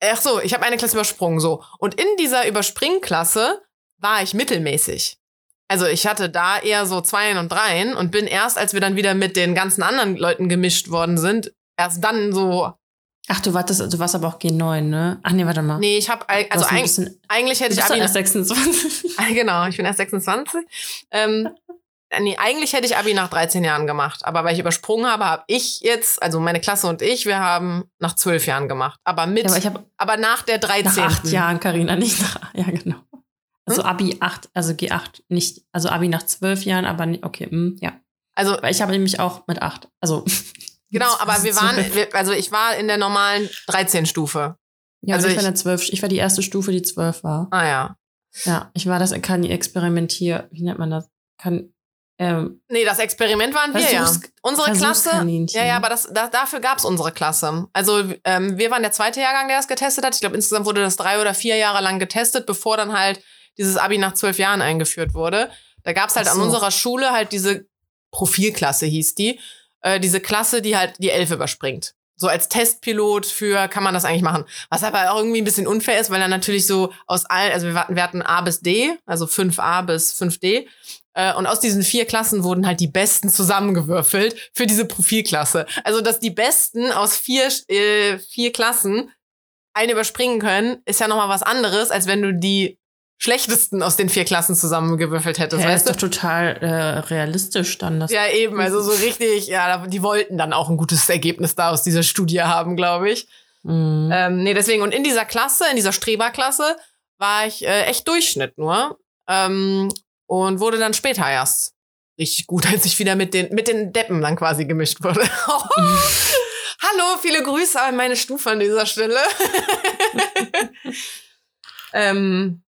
ach so, ich habe eine Klasse übersprungen, so. Und in dieser Überspringklasse war ich mittelmäßig. Also ich hatte da eher so Zweien und Dreien und bin erst, als wir dann wieder mit den ganzen anderen Leuten gemischt worden sind, erst dann so. Ach, du warst, du warst aber auch G9, ne? Ach nee, warte mal. Nee, ich habe also ein bisschen, eigentlich hätte ich Abi erst 26. Ah, Genau, ich bin erst 26. Ähm, nee, eigentlich hätte ich Abi nach 13 Jahren gemacht. Aber weil ich übersprungen habe, habe ich jetzt, also meine Klasse und ich, wir haben nach 12 Jahren gemacht. Aber mit, Ja, aber aber, ich habe nach der 13. nach acht Jahren, Carina, nicht nach, ja, genau. Also Abi 8, also G8, nicht, also Abi nach zwölf Jahren, aber nicht, okay, hm, ja. Also, Weil ich habe nämlich auch mit acht, also. genau, aber wir waren, wir, also ich war in der normalen 13-Stufe. Ja, also ich, war in der zwölf, ich war die erste Stufe, die zwölf war. Ah ja. Ja, ich war das, kann experimentier, wie nennt man das? Kann, ähm, Nee, das Experiment waren wir ja. Unsere Klasse. Ja, ja, aber das, da, dafür gab's unsere Klasse. Also ähm, wir waren der zweite Jahrgang, der das getestet hat. Ich glaube, insgesamt wurde das drei oder vier Jahre lang getestet, bevor dann halt dieses Abi nach zwölf Jahren eingeführt wurde. Da gab's halt Ach an so. unserer Schule halt diese Profilklasse hieß die. Äh, diese Klasse, die halt die Elf überspringt. So als Testpilot für kann man das eigentlich machen. Was aber auch irgendwie ein bisschen unfair ist, weil dann natürlich so aus allen, also wir hatten, wir hatten A bis D, also 5a bis 5D. Äh, Und aus diesen vier Klassen wurden halt die Besten zusammengewürfelt für diese Profilklasse. Also, dass die Besten aus vier, äh, vier Klassen eine überspringen können, ist ja nochmal was anderes, als wenn du die schlechtesten aus den vier Klassen zusammengewürfelt hättest, ja, weißt ist du? doch total äh, realistisch dann. Das Ja, eben, also so richtig, ja, die wollten dann auch ein gutes Ergebnis da aus dieser Studie haben, glaube ich. Mhm. Ähm, nee, deswegen, und in dieser Klasse, in dieser Streberklasse, war ich äh, echt Durchschnitt nur. Ähm, und wurde dann später erst richtig gut, als ich wieder mit den, mit den Deppen dann quasi gemischt wurde. Hallo, viele Grüße an meine Stufe an dieser Stelle. ähm,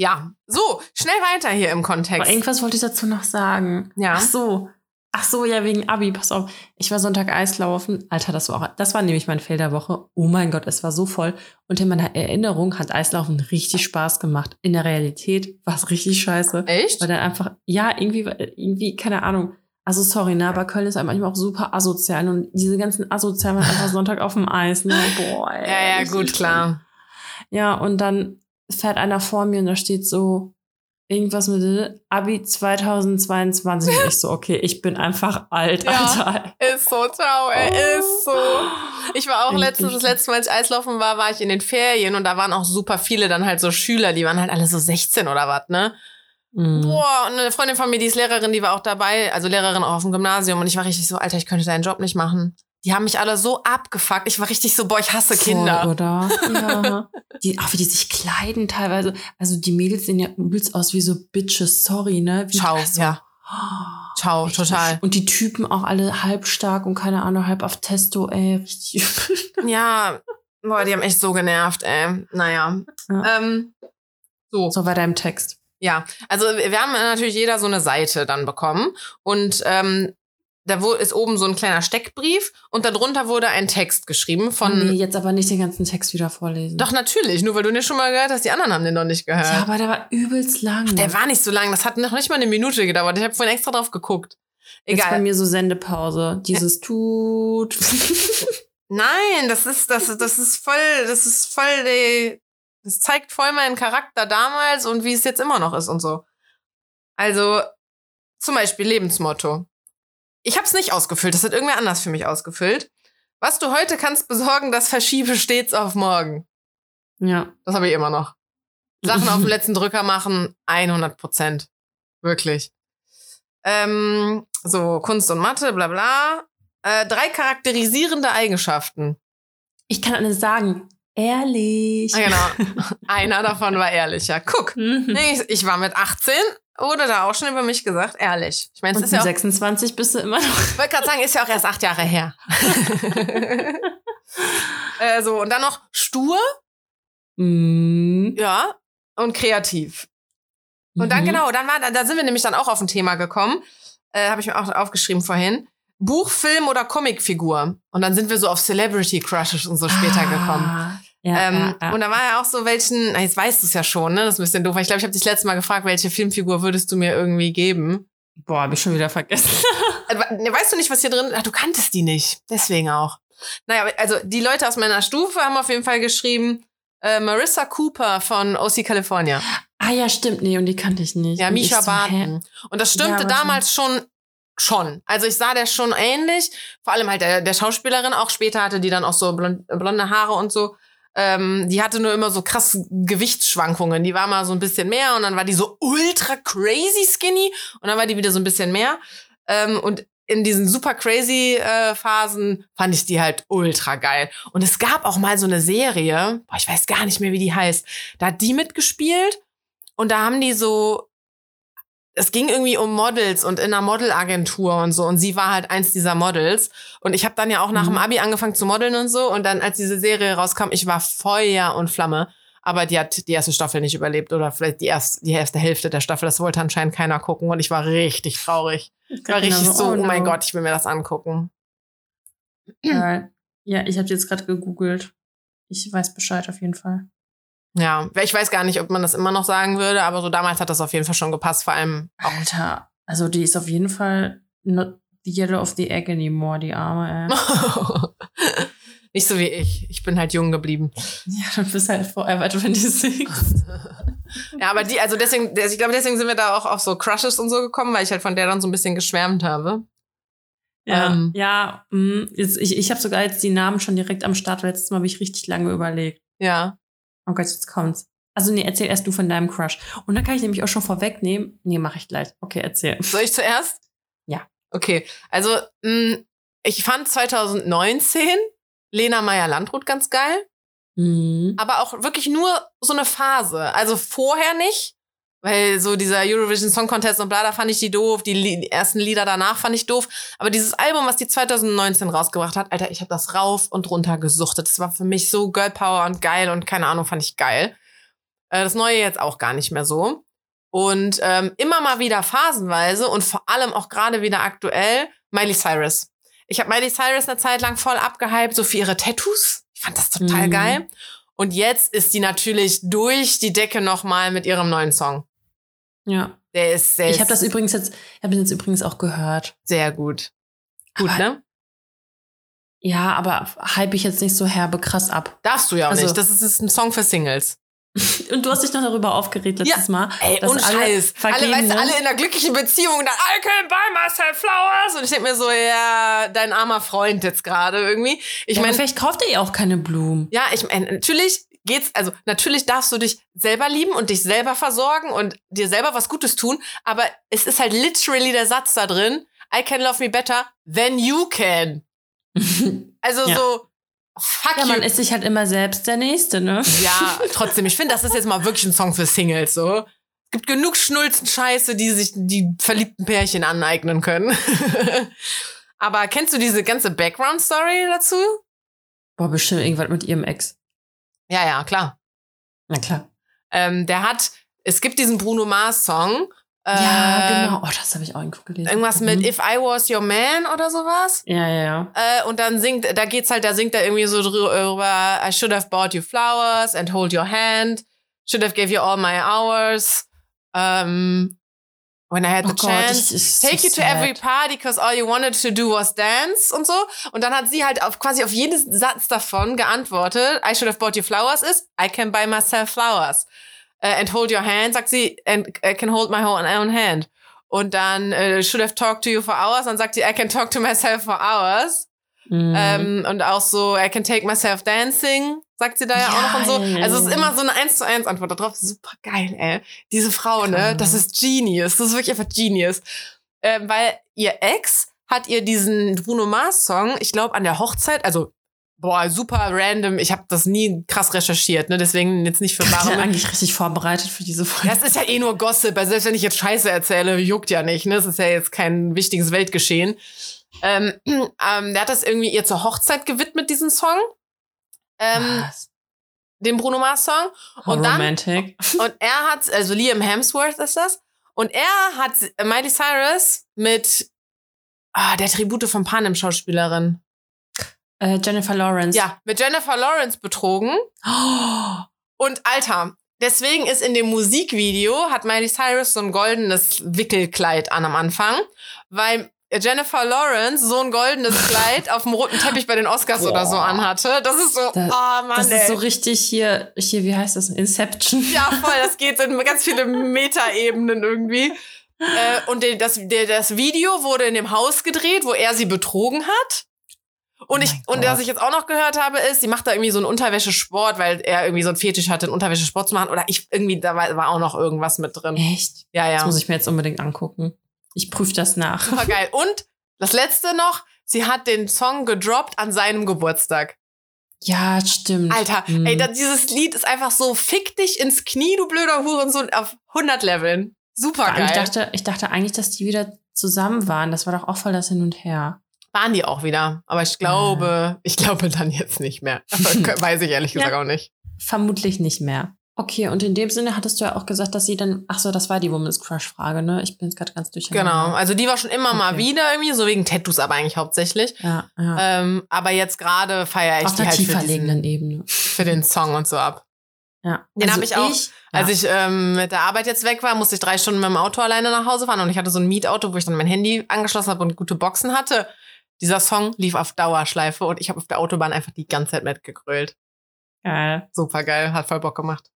ja, so, schnell weiter hier im Aber Kontext. irgendwas wollte ich dazu noch sagen. Ja. Ach so. Ach so, ja, wegen Abi, pass auf. Ich war Sonntag Eislaufen. Alter, das war auch, das war nämlich mein Fail der Woche. Oh mein Gott, es war so voll. Und in meiner Erinnerung hat Eislaufen richtig Spaß gemacht. In der Realität war es richtig scheiße. Echt? Weil dann einfach, ja, irgendwie, irgendwie, keine Ahnung. Also sorry, ne, aber Köln ist halt manchmal auch super asozial und diese ganzen Asozialen waren einfach Sonntag auf dem Eis, ne? Boah, ey, Ja, ja, gut, klar. Ja, und dann fährt einer vor mir und da steht so irgendwas mit Abi 2022. Und ich so, okay, ich bin einfach alt, Ja. Alter. Ist so, ciao, ey, ist so. Ich war auch letztens, das letzte Mal, als ich Eislaufen war, war ich in den Ferien und da waren auch super viele dann halt so Schüler, die waren halt alle so 16 oder was, ne? Mhm. Boah, und eine Freundin von mir, die ist Lehrerin, die war auch dabei, also Lehrerin auch auf dem Gymnasium und ich war richtig so, Alter, ich könnte deinen Job nicht machen. Die haben mich alle so abgefuckt. Ich war richtig so, boah, ich hasse Kinder. Voll, oder? Ja. Die, auch wie die sich kleiden teilweise. Also die Mädels sehen ja übelst aus wie so Bitches, sorry, ne? Wie, Ciao, also, ja. oh, Ciao, richtig. total. Und die Typen auch alle halb stark und keine Ahnung, halb auf Testo, ey, richtig. Ja, boah, die haben echt so genervt, ey. Naja. Ja. Ähm, so. So weiter im Text. Ja, also wir haben natürlich jeder so eine Seite dann bekommen und ähm, da ist oben so ein kleiner Steckbrief und darunter wurde ein Text geschrieben von. nee, jetzt aber nicht den ganzen Text wieder vorlesen. Doch natürlich, nur weil du den schon mal gehört hast, die anderen haben den noch nicht gehört. Ja, aber der war übelst lang. der war nicht so lang, das hat noch nicht mal eine Minute gedauert. Ich habe vorhin extra drauf geguckt. Jetzt bei Egal. mir so Sendepause. Dieses tut. Nein, das ist das das ist voll, das ist voll die, das zeigt voll meinen Charakter damals und wie es jetzt immer noch ist und so. Also zum Beispiel Lebensmotto. Ich habe es nicht ausgefüllt, das hat irgendwer anders für mich ausgefüllt. Was du heute kannst besorgen, das verschiebe stets auf morgen. ja. Das habe ich immer noch. Sachen auf den letzten Drücker machen, 100 Prozent. Wirklich. Ähm, so, Kunst und Mathe, bla bla. Äh, drei charakterisierende Eigenschaften. Ich kann alles sagen. Ehrlich. Ah, genau. Einer davon war ehrlich, ja. Guck. Mhm. Ich, ich war mit 18, wurde da auch schon über mich gesagt, ehrlich. Ich meine, es ist ja auch, 26 bist du immer noch. ich wollte gerade sagen, ist ja auch erst acht Jahre her. Äh, so, und dann noch stur, Mhm. ja, und kreativ. Und dann Mhm. genau, dann war, da sind wir nämlich dann auch auf ein Thema gekommen. Äh, Habe ich mir auch aufgeschrieben vorhin. Buch, Film oder Comicfigur. Und dann sind wir so auf Celebrity Crushes und so später gekommen. Ja, ähm, ja, ja. Und da war ja auch so, welchen, jetzt weißt du es ja schon, ne? Das ist ein bisschen doof. Ich glaube, ich habe dich letztes Mal gefragt, welche Filmfigur würdest du mir irgendwie geben? Boah, hab ich schon wieder vergessen. Äh, ne, Weißt du nicht, was hier drin Ach, du kanntest die nicht. Deswegen auch. Naja, also die Leute aus meiner Stufe haben auf jeden Fall geschrieben, äh, Marissa Cooper von OC California. ah ja, stimmt. Nee, und die kannte ich nicht. Ja, Und Misha so? Barton. Und das stimmte damals schon schon. Also ich sah der schon ähnlich. Vor allem halt der, der Schauspielerin auch. Später hatte die dann auch so blond, blonde Haare und so. Ähm, die hatte nur immer so krass Gewichtsschwankungen. Die war mal so ein bisschen mehr und dann war die so ultra crazy skinny und dann war die wieder so ein bisschen mehr. Ähm, und in diesen super crazy äh, Phasen fand ich die halt ultra geil. Und es gab auch mal so eine Serie, boah, ich weiß gar nicht mehr, wie die heißt. Da hat die mitgespielt und da haben die so es ging irgendwie um Models und in einer Modelagentur und so und sie war halt eins dieser Models und ich habe dann ja auch nach Mhm. dem Abi angefangen zu modeln und so und dann als diese Serie rauskam, ich war Feuer und Flamme, aber die hat die erste Staffel nicht überlebt oder vielleicht die erste die erste Hälfte der Staffel, das wollte anscheinend keiner gucken und ich war richtig traurig. Ich war richtig so, oh mein Gott, ich will mir das angucken. Äh, ja, ich habe jetzt gerade gegoogelt. Ich weiß Bescheid auf jeden Fall. Ja, ich weiß gar nicht, ob man das immer noch sagen würde, aber so damals hat das auf jeden Fall schon gepasst, vor allem Alter, also die ist auf jeden Fall not the yellow of the egg anymore, die Arme, ey. nicht so wie ich. Ich bin halt jung geblieben. ja, du bist halt forever 26. Ja, aber die, also deswegen, ich glaube, deswegen sind wir da auch auf so Crushes und so gekommen, weil ich halt von der dann so ein bisschen geschwärmt habe. Ja, Ähm. ja mh, jetzt, ich, ich habe sogar jetzt die Namen schon direkt am Start, weil letztes Mal habe ich richtig lange überlegt. Ja. Oh Gott, jetzt kommt's. Also nee, erzähl erst du von deinem Crush. Und dann kann ich nämlich auch schon vorwegnehmen. Nee, mache ich gleich. Okay, erzähl. Soll ich zuerst? Ja. Okay. Also, mh, ich fand 2019 Lena Meyer-Landrut ganz geil, Mhm. aber auch wirklich nur so eine Phase. Also vorher nicht, weil so dieser Eurovision Song Contest und bla, da fand ich die doof. Die, Li- die ersten Lieder danach fand ich doof. Aber dieses Album, was die 2019 rausgebracht hat, Alter, ich habe das rauf und runter gesuchtet. Das war für mich so Girl Power und geil und keine Ahnung, fand ich geil. Äh, das Neue jetzt auch gar nicht mehr so. Und ähm, immer mal wieder phasenweise und vor allem auch gerade wieder aktuell Miley Cyrus. Ich habe Miley Cyrus eine Zeit lang voll abgehypt, so für ihre Tattoos. Ich fand das total Mhm. geil. Und jetzt ist die natürlich durch die Decke nochmal mit ihrem neuen Song. Ja. Der ist sehr, Ich habe das übrigens jetzt, ich habe jetzt übrigens auch gehört. sehr gut. Gut, Aber- ne? Ja, aber hype ich jetzt nicht so herbe krass ab. Darfst du ja auch Also- nicht. Das ist, ist ein Song für Singles. Und du hast dich noch darüber aufgeregt letztes Mal. Ey, und Scheiß. Alle, weißt alle in einer glücklichen Beziehung, dann I can buy myself flowers. Und ich denk mir so, ja, dein armer Freund jetzt gerade irgendwie. Ich ja, meine, vielleicht kauft ihr ja auch keine Blumen. ja, ich meine, natürlich geht's, also natürlich darfst du dich selber lieben und dich selber versorgen und dir selber was Gutes tun, aber es ist halt literally der Satz da drin, I can love me better than you can. Also Ja. so, fuck ja, you. man ist sich halt immer selbst der Nächste, ne? Ja, trotzdem, ich finde, das ist jetzt mal wirklich ein Song für Singles, so. Es gibt genug Schnulzen-Scheiße, die sich die verliebten Pärchen aneignen können. Aber kennst du diese ganze Background-Story dazu? Boah, bestimmt irgendwas mit ihrem Ex. Ja, ja, klar. Na klar. Ähm, der hat, es gibt diesen Bruno Mars-Song. ja, äh, genau. Oh, das habe ich auch irgendwo gelesen. Irgendwas mit Mhm. If I Was Your Man oder sowas. Ja, ja, ja. Äh, und dann singt, da geht's halt, da singt er irgendwie so drüber, I should have bought you flowers and hold your hand. Should have gave you all my hours. Um, when I had the Oh Gott, chance. ich, ich, so Take you to sad. every party because all you wanted to do was dance und so. Und dann hat sie halt auf quasi auf jeden Satz davon geantwortet. I should have bought you flowers ist I can buy myself flowers. Äh, and hold your hand sagt sie and I can hold my own hand. Und dann äh, should have talked to you for hours. Dann sagt sie I can talk to myself for hours. Mhm. Ähm, und auch so, I can take myself dancing, sagt sie da ja, auch noch und so. Ja, ja, Also es ist ja. immer so eine 1 zu 1 Antwort darauf. Super geil, ey. Diese Frau, ne? Das ist Genius. Das ist wirklich einfach Genius. Ähm, weil ihr Ex hat ihr diesen Bruno Mars Song, ich glaube, an der Hochzeit, also boah, super random. Ich habe das nie krass recherchiert, ne? Deswegen jetzt nicht für ich bin bare eigentlich richtig vorbereitet für diese Folge. das ist ja eh nur Gossip. Also selbst wenn ich jetzt Scheiße erzähle, juckt ja nicht. Ne? Das ist ja jetzt kein wichtiges Weltgeschehen. Ähm, ähm, der hat das irgendwie ihr zur Hochzeit gewidmet, diesen Song. Ähm, Was? den Bruno Mars Song. Und dann, romantic. und er hat, also Liam Hemsworth ist das. Und er hat Miley Cyrus mit ah, der Tribute von Panem Schauspielerin. Äh, Jennifer Lawrence. Ja, mit Jennifer Lawrence betrogen. Oh, Und Alter, deswegen ist in dem Musikvideo hat Miley Cyrus so ein goldenes Wickelkleid an am Anfang, weil Jennifer Lawrence so ein goldenes Kleid auf dem roten Teppich bei den Oscars Boah. oder so anhatte. Das ist so, Da- oh Mann, das ey. ist so richtig hier, hier, wie heißt das? Inception. Ja, voll, das geht in ganz viele Metaebenen irgendwie. Äh, und das, das Video wurde in dem Haus gedreht, wo er sie betrogen hat. Und Oh ich, und was ich jetzt auch noch gehört habe, ist, sie macht da irgendwie so einen Unterwäschesport, weil er irgendwie so einen Fetisch hatte, einen Unterwäschesport zu machen. Oder ich irgendwie, da war, war auch noch irgendwas mit drin. Echt? Ja, Das ja. muss ich mir jetzt unbedingt angucken. Ich prüfe das nach. Super geil. Und das letzte noch, sie hat den Song gedroppt an seinem Geburtstag. Ja, stimmt. Alter, Mhm. ey, da, dieses Lied ist einfach so, fick dich ins Knie, du blöder Hurensohn, auf 100 Leveln. Super geil. ich dachte, ich dachte eigentlich, dass die wieder zusammen waren. Das war doch auch voll das Hin und Her. Waren die auch wieder. Aber ich glaube, ich glaube dann jetzt nicht mehr. Weiß ich ehrlich gesagt Ja. auch nicht. Vermutlich nicht mehr. Okay, und in dem Sinne hattest du ja auch gesagt, dass sie dann, ach so, das war die Woman's Crush Frage, ne? Ich bin jetzt gerade ganz durcheinander. Genau. Also die war schon immer mal Okay. wieder irgendwie, so wegen Tattoos aber eigentlich hauptsächlich. Ja, ja. Ähm, aber jetzt gerade feiere ich Auf die einer halt für, tiefer diesen, liegenden Ebene. für den Song und so ab. Ja. Den hab ich auch- Als ja. ich ähm, mit der Arbeit jetzt weg war, musste ich drei Stunden mit dem Auto alleine nach Hause fahren und ich hatte so ein Mietauto, wo ich dann mein Handy angeschlossen habe und gute Boxen hatte. Dieser Song lief auf Dauerschleife und ich habe auf der Autobahn einfach die ganze Zeit mitgegrölt. Geil. Super geil, hat voll Bock gemacht.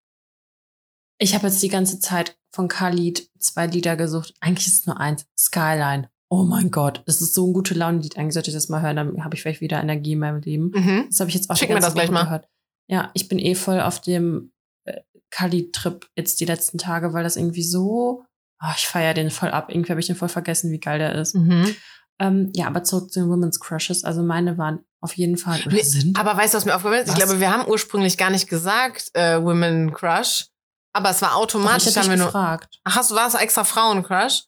Ich habe jetzt die ganze Zeit von Khalid zwei Lieder gesucht. Eigentlich ist es nur eins. Skyline. Oh mein Gott, das ist so ein gute Laune-Lied. Eigentlich sollte ich das mal hören, dann habe ich vielleicht wieder Energie in meinem Leben. Mhm. Das habe ich jetzt auch Schick mir das gleich mal. gehört. Ja, ich bin eh voll auf dem äh, Khalid-Trip jetzt die letzten Tage, weil das irgendwie so. Oh, ich feiere den voll ab. Irgendwie habe ich den voll vergessen, wie geil der ist. Mhm. Ähm, ja, aber zurück zu den Women's Crushes. Also meine waren auf jeden Fall sind. Aber weißt du, was mir aufgefallen ist? Ich glaube, wir haben ursprünglich gar nicht gesagt äh, Women Crush, aber es war Doch, automatisch. ich haben habe wir nur, gefragt. ach, hast du war es extra Frauen Crush?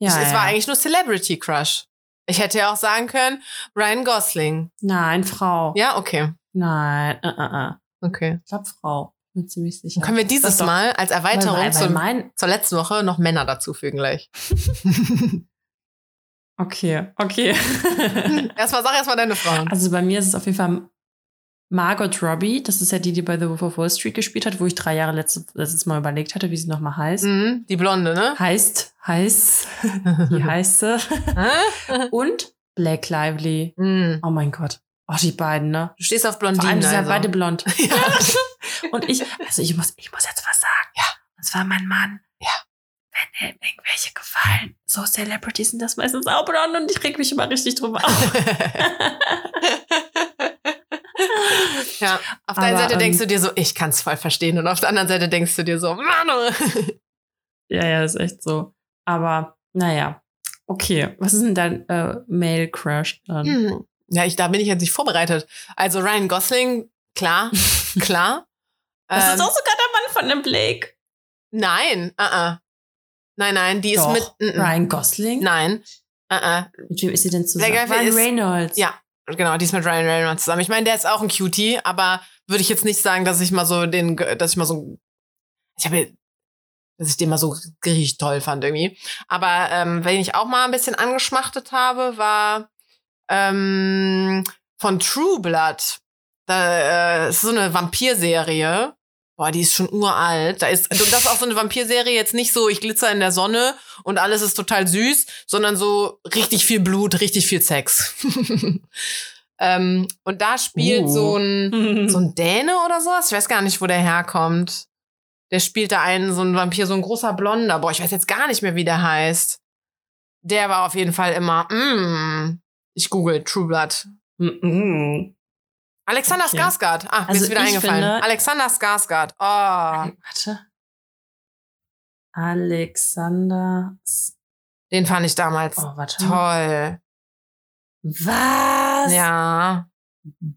Ja, es ja. war eigentlich nur Celebrity Crush. Ich hätte ja auch sagen können Ryan Gosling. Nein, Frau. Ja, okay, Nein, äh, äh, äh. okay. Ich glaube Frau. Bin ziemlich sicher. Können wir dieses doch- Mal als Erweiterung weil, weil zum, mein, zur letzten Woche noch Männer dazufügen gleich. Okay, okay. erstmal sag erstmal deine Frauen. also bei mir ist es auf jeden Fall Margot Robbie. Das ist ja die, die bei The Wolf of Wall Street gespielt hat, wo ich drei Jahre letztes, letztes Mal überlegt hatte, wie sie nochmal heißt. Mhm, die Blonde, ne? Heißt, heißt, sie? Hä? Und Blake Lively. Mhm. Oh mein Gott. Oh, die beiden, ne? Du stehst auf Vor allem, Blondinen. die sind ja also. beide blond. Ja. Und ich, also ich muss, ich muss jetzt was sagen. Ja. Das war mein Mann. Ja. Wenn ihm irgendwelche gefallen, so Celebrities sind das meistens auch blond und ich reg mich immer richtig drüber auf. ja, auf der einen Seite denkst ähm, du dir so, ich kann's voll verstehen. Und auf der anderen Seite denkst du dir so, Mann. ja, ja, ist echt so. Aber, naja. Okay, was ist denn dein äh, Male Crush dann? Hm. Ja, ich, da bin ich jetzt nicht vorbereitet. Also Ryan Gosling, klar, klar. Das Ähm, ist auch sogar der Mann von dem Blake. Nein, uh -uh. nein, nein, die ist Doch. mit. mm, mm. Ryan Gosling? Nein, uh -uh. Mit wem ist sie denn zusammen? Ryan ist- Reynolds. Ja, genau, die ist mit Ryan Reynolds zusammen. Ich meine, der ist auch ein Cutie, aber würde ich jetzt nicht sagen, dass ich mal so den, dass ich mal so, ich habe, dass ich den mal so richtig toll fand irgendwie. Aber ähm, wenn ich auch mal ein bisschen angeschmachtet habe, war ähm, von True Blood. Da äh, ist so eine Vampirserie. Boah, die ist schon uralt. Da ist, und das ist auch so eine Vampirserie, jetzt nicht so, ich glitzer in der Sonne und alles ist total süß, sondern so richtig viel Blut, richtig viel Sex. ähm, und da spielt Uh. so ein, so ein Däne oder sowas. Ich weiß gar nicht, wo der herkommt. Der spielt da einen, so ein Vampir, so ein großer Blonder. Boah, ich weiß jetzt gar nicht mehr, wie der heißt. Der war auf jeden Fall immer, mm, ich google True Blood. Mhm. Alexander Okay. Skarsgård. Ah, mir Also ist wieder ich eingefallen. finde- Alexander Skarsgård. Oh. Warte. Alexander. Den fand ich damals Oh, warte. toll. Was? Ja.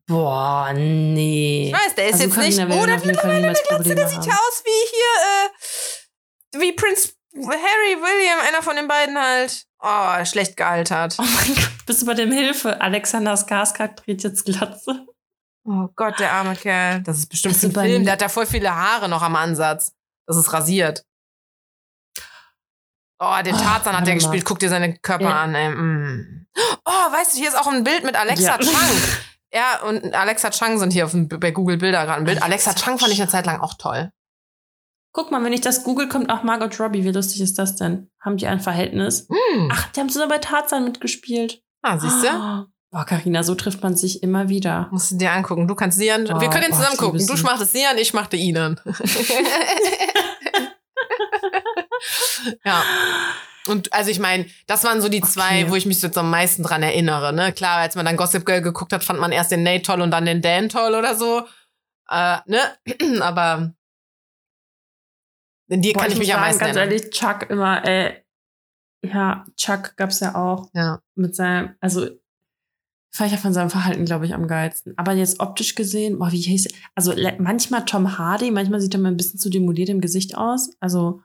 Boah, nee. Ich weiß, der ist Also jetzt nicht. Oh, der Fall niemals Glatze, der sieht ja aus wie hier, äh, wie Prince Harry William, einer von den beiden halt. Oh, schlecht gealtert. Oh mein Gott, bist du bei dem Hilfe? Alexander Skarsgård dreht jetzt Glatze. Oh Gott, der arme Kerl. Das ist bestimmt Das ein Film. Der hat da voll viele Haare noch am Ansatz. Das ist rasiert. Oh, den Ah, Tarzan hat der mal. gespielt. Guck dir seinen Körper Ja. an, ey. Mm. Oh, weißt du, hier ist auch ein Bild mit Alexa Ja. Chang. Ja, und Alexa Chang sind hier auf dem, bei Google Bilder gerade ein Bild. Alexa, Chang fand ich eine. Zeit lang auch toll. Guck mal, wenn ich das google, kommt auch Margot Robbie. Wie lustig ist das denn? Haben die ein Verhältnis? Mm. Ach, die haben zusammen bei Tarzan mitgespielt. Ah, siehst du? Oh. Boah, Carina, so trifft man sich immer wieder. Musst du dir angucken. Du kannst Sian. Oh, wir können ihn oh, zusammen gucken. Du sie. machtest Sian, ich machte Ihnen. ja. Und also ich meine, das waren so die zwei, Okay. wo ich mich so jetzt am meisten dran erinnere. Ne? Klar, als man dann Gossip Girl geguckt hat, fand man erst den Nate toll und dann den Dan toll oder so. Äh, ne? Aber in die Boah, kann ich, mich am meisten Ganz erinnern. ehrlich, Chuck immer, äh, ja, Chuck gab's ja auch Ja. mit seinem, also fand ich ja von seinem Verhalten, glaube ich, am geilsten. Aber jetzt optisch gesehen, boah, wie hieß Also manchmal Tom Hardy, manchmal sieht er mal ein bisschen zu demoliert im Gesicht aus. Also,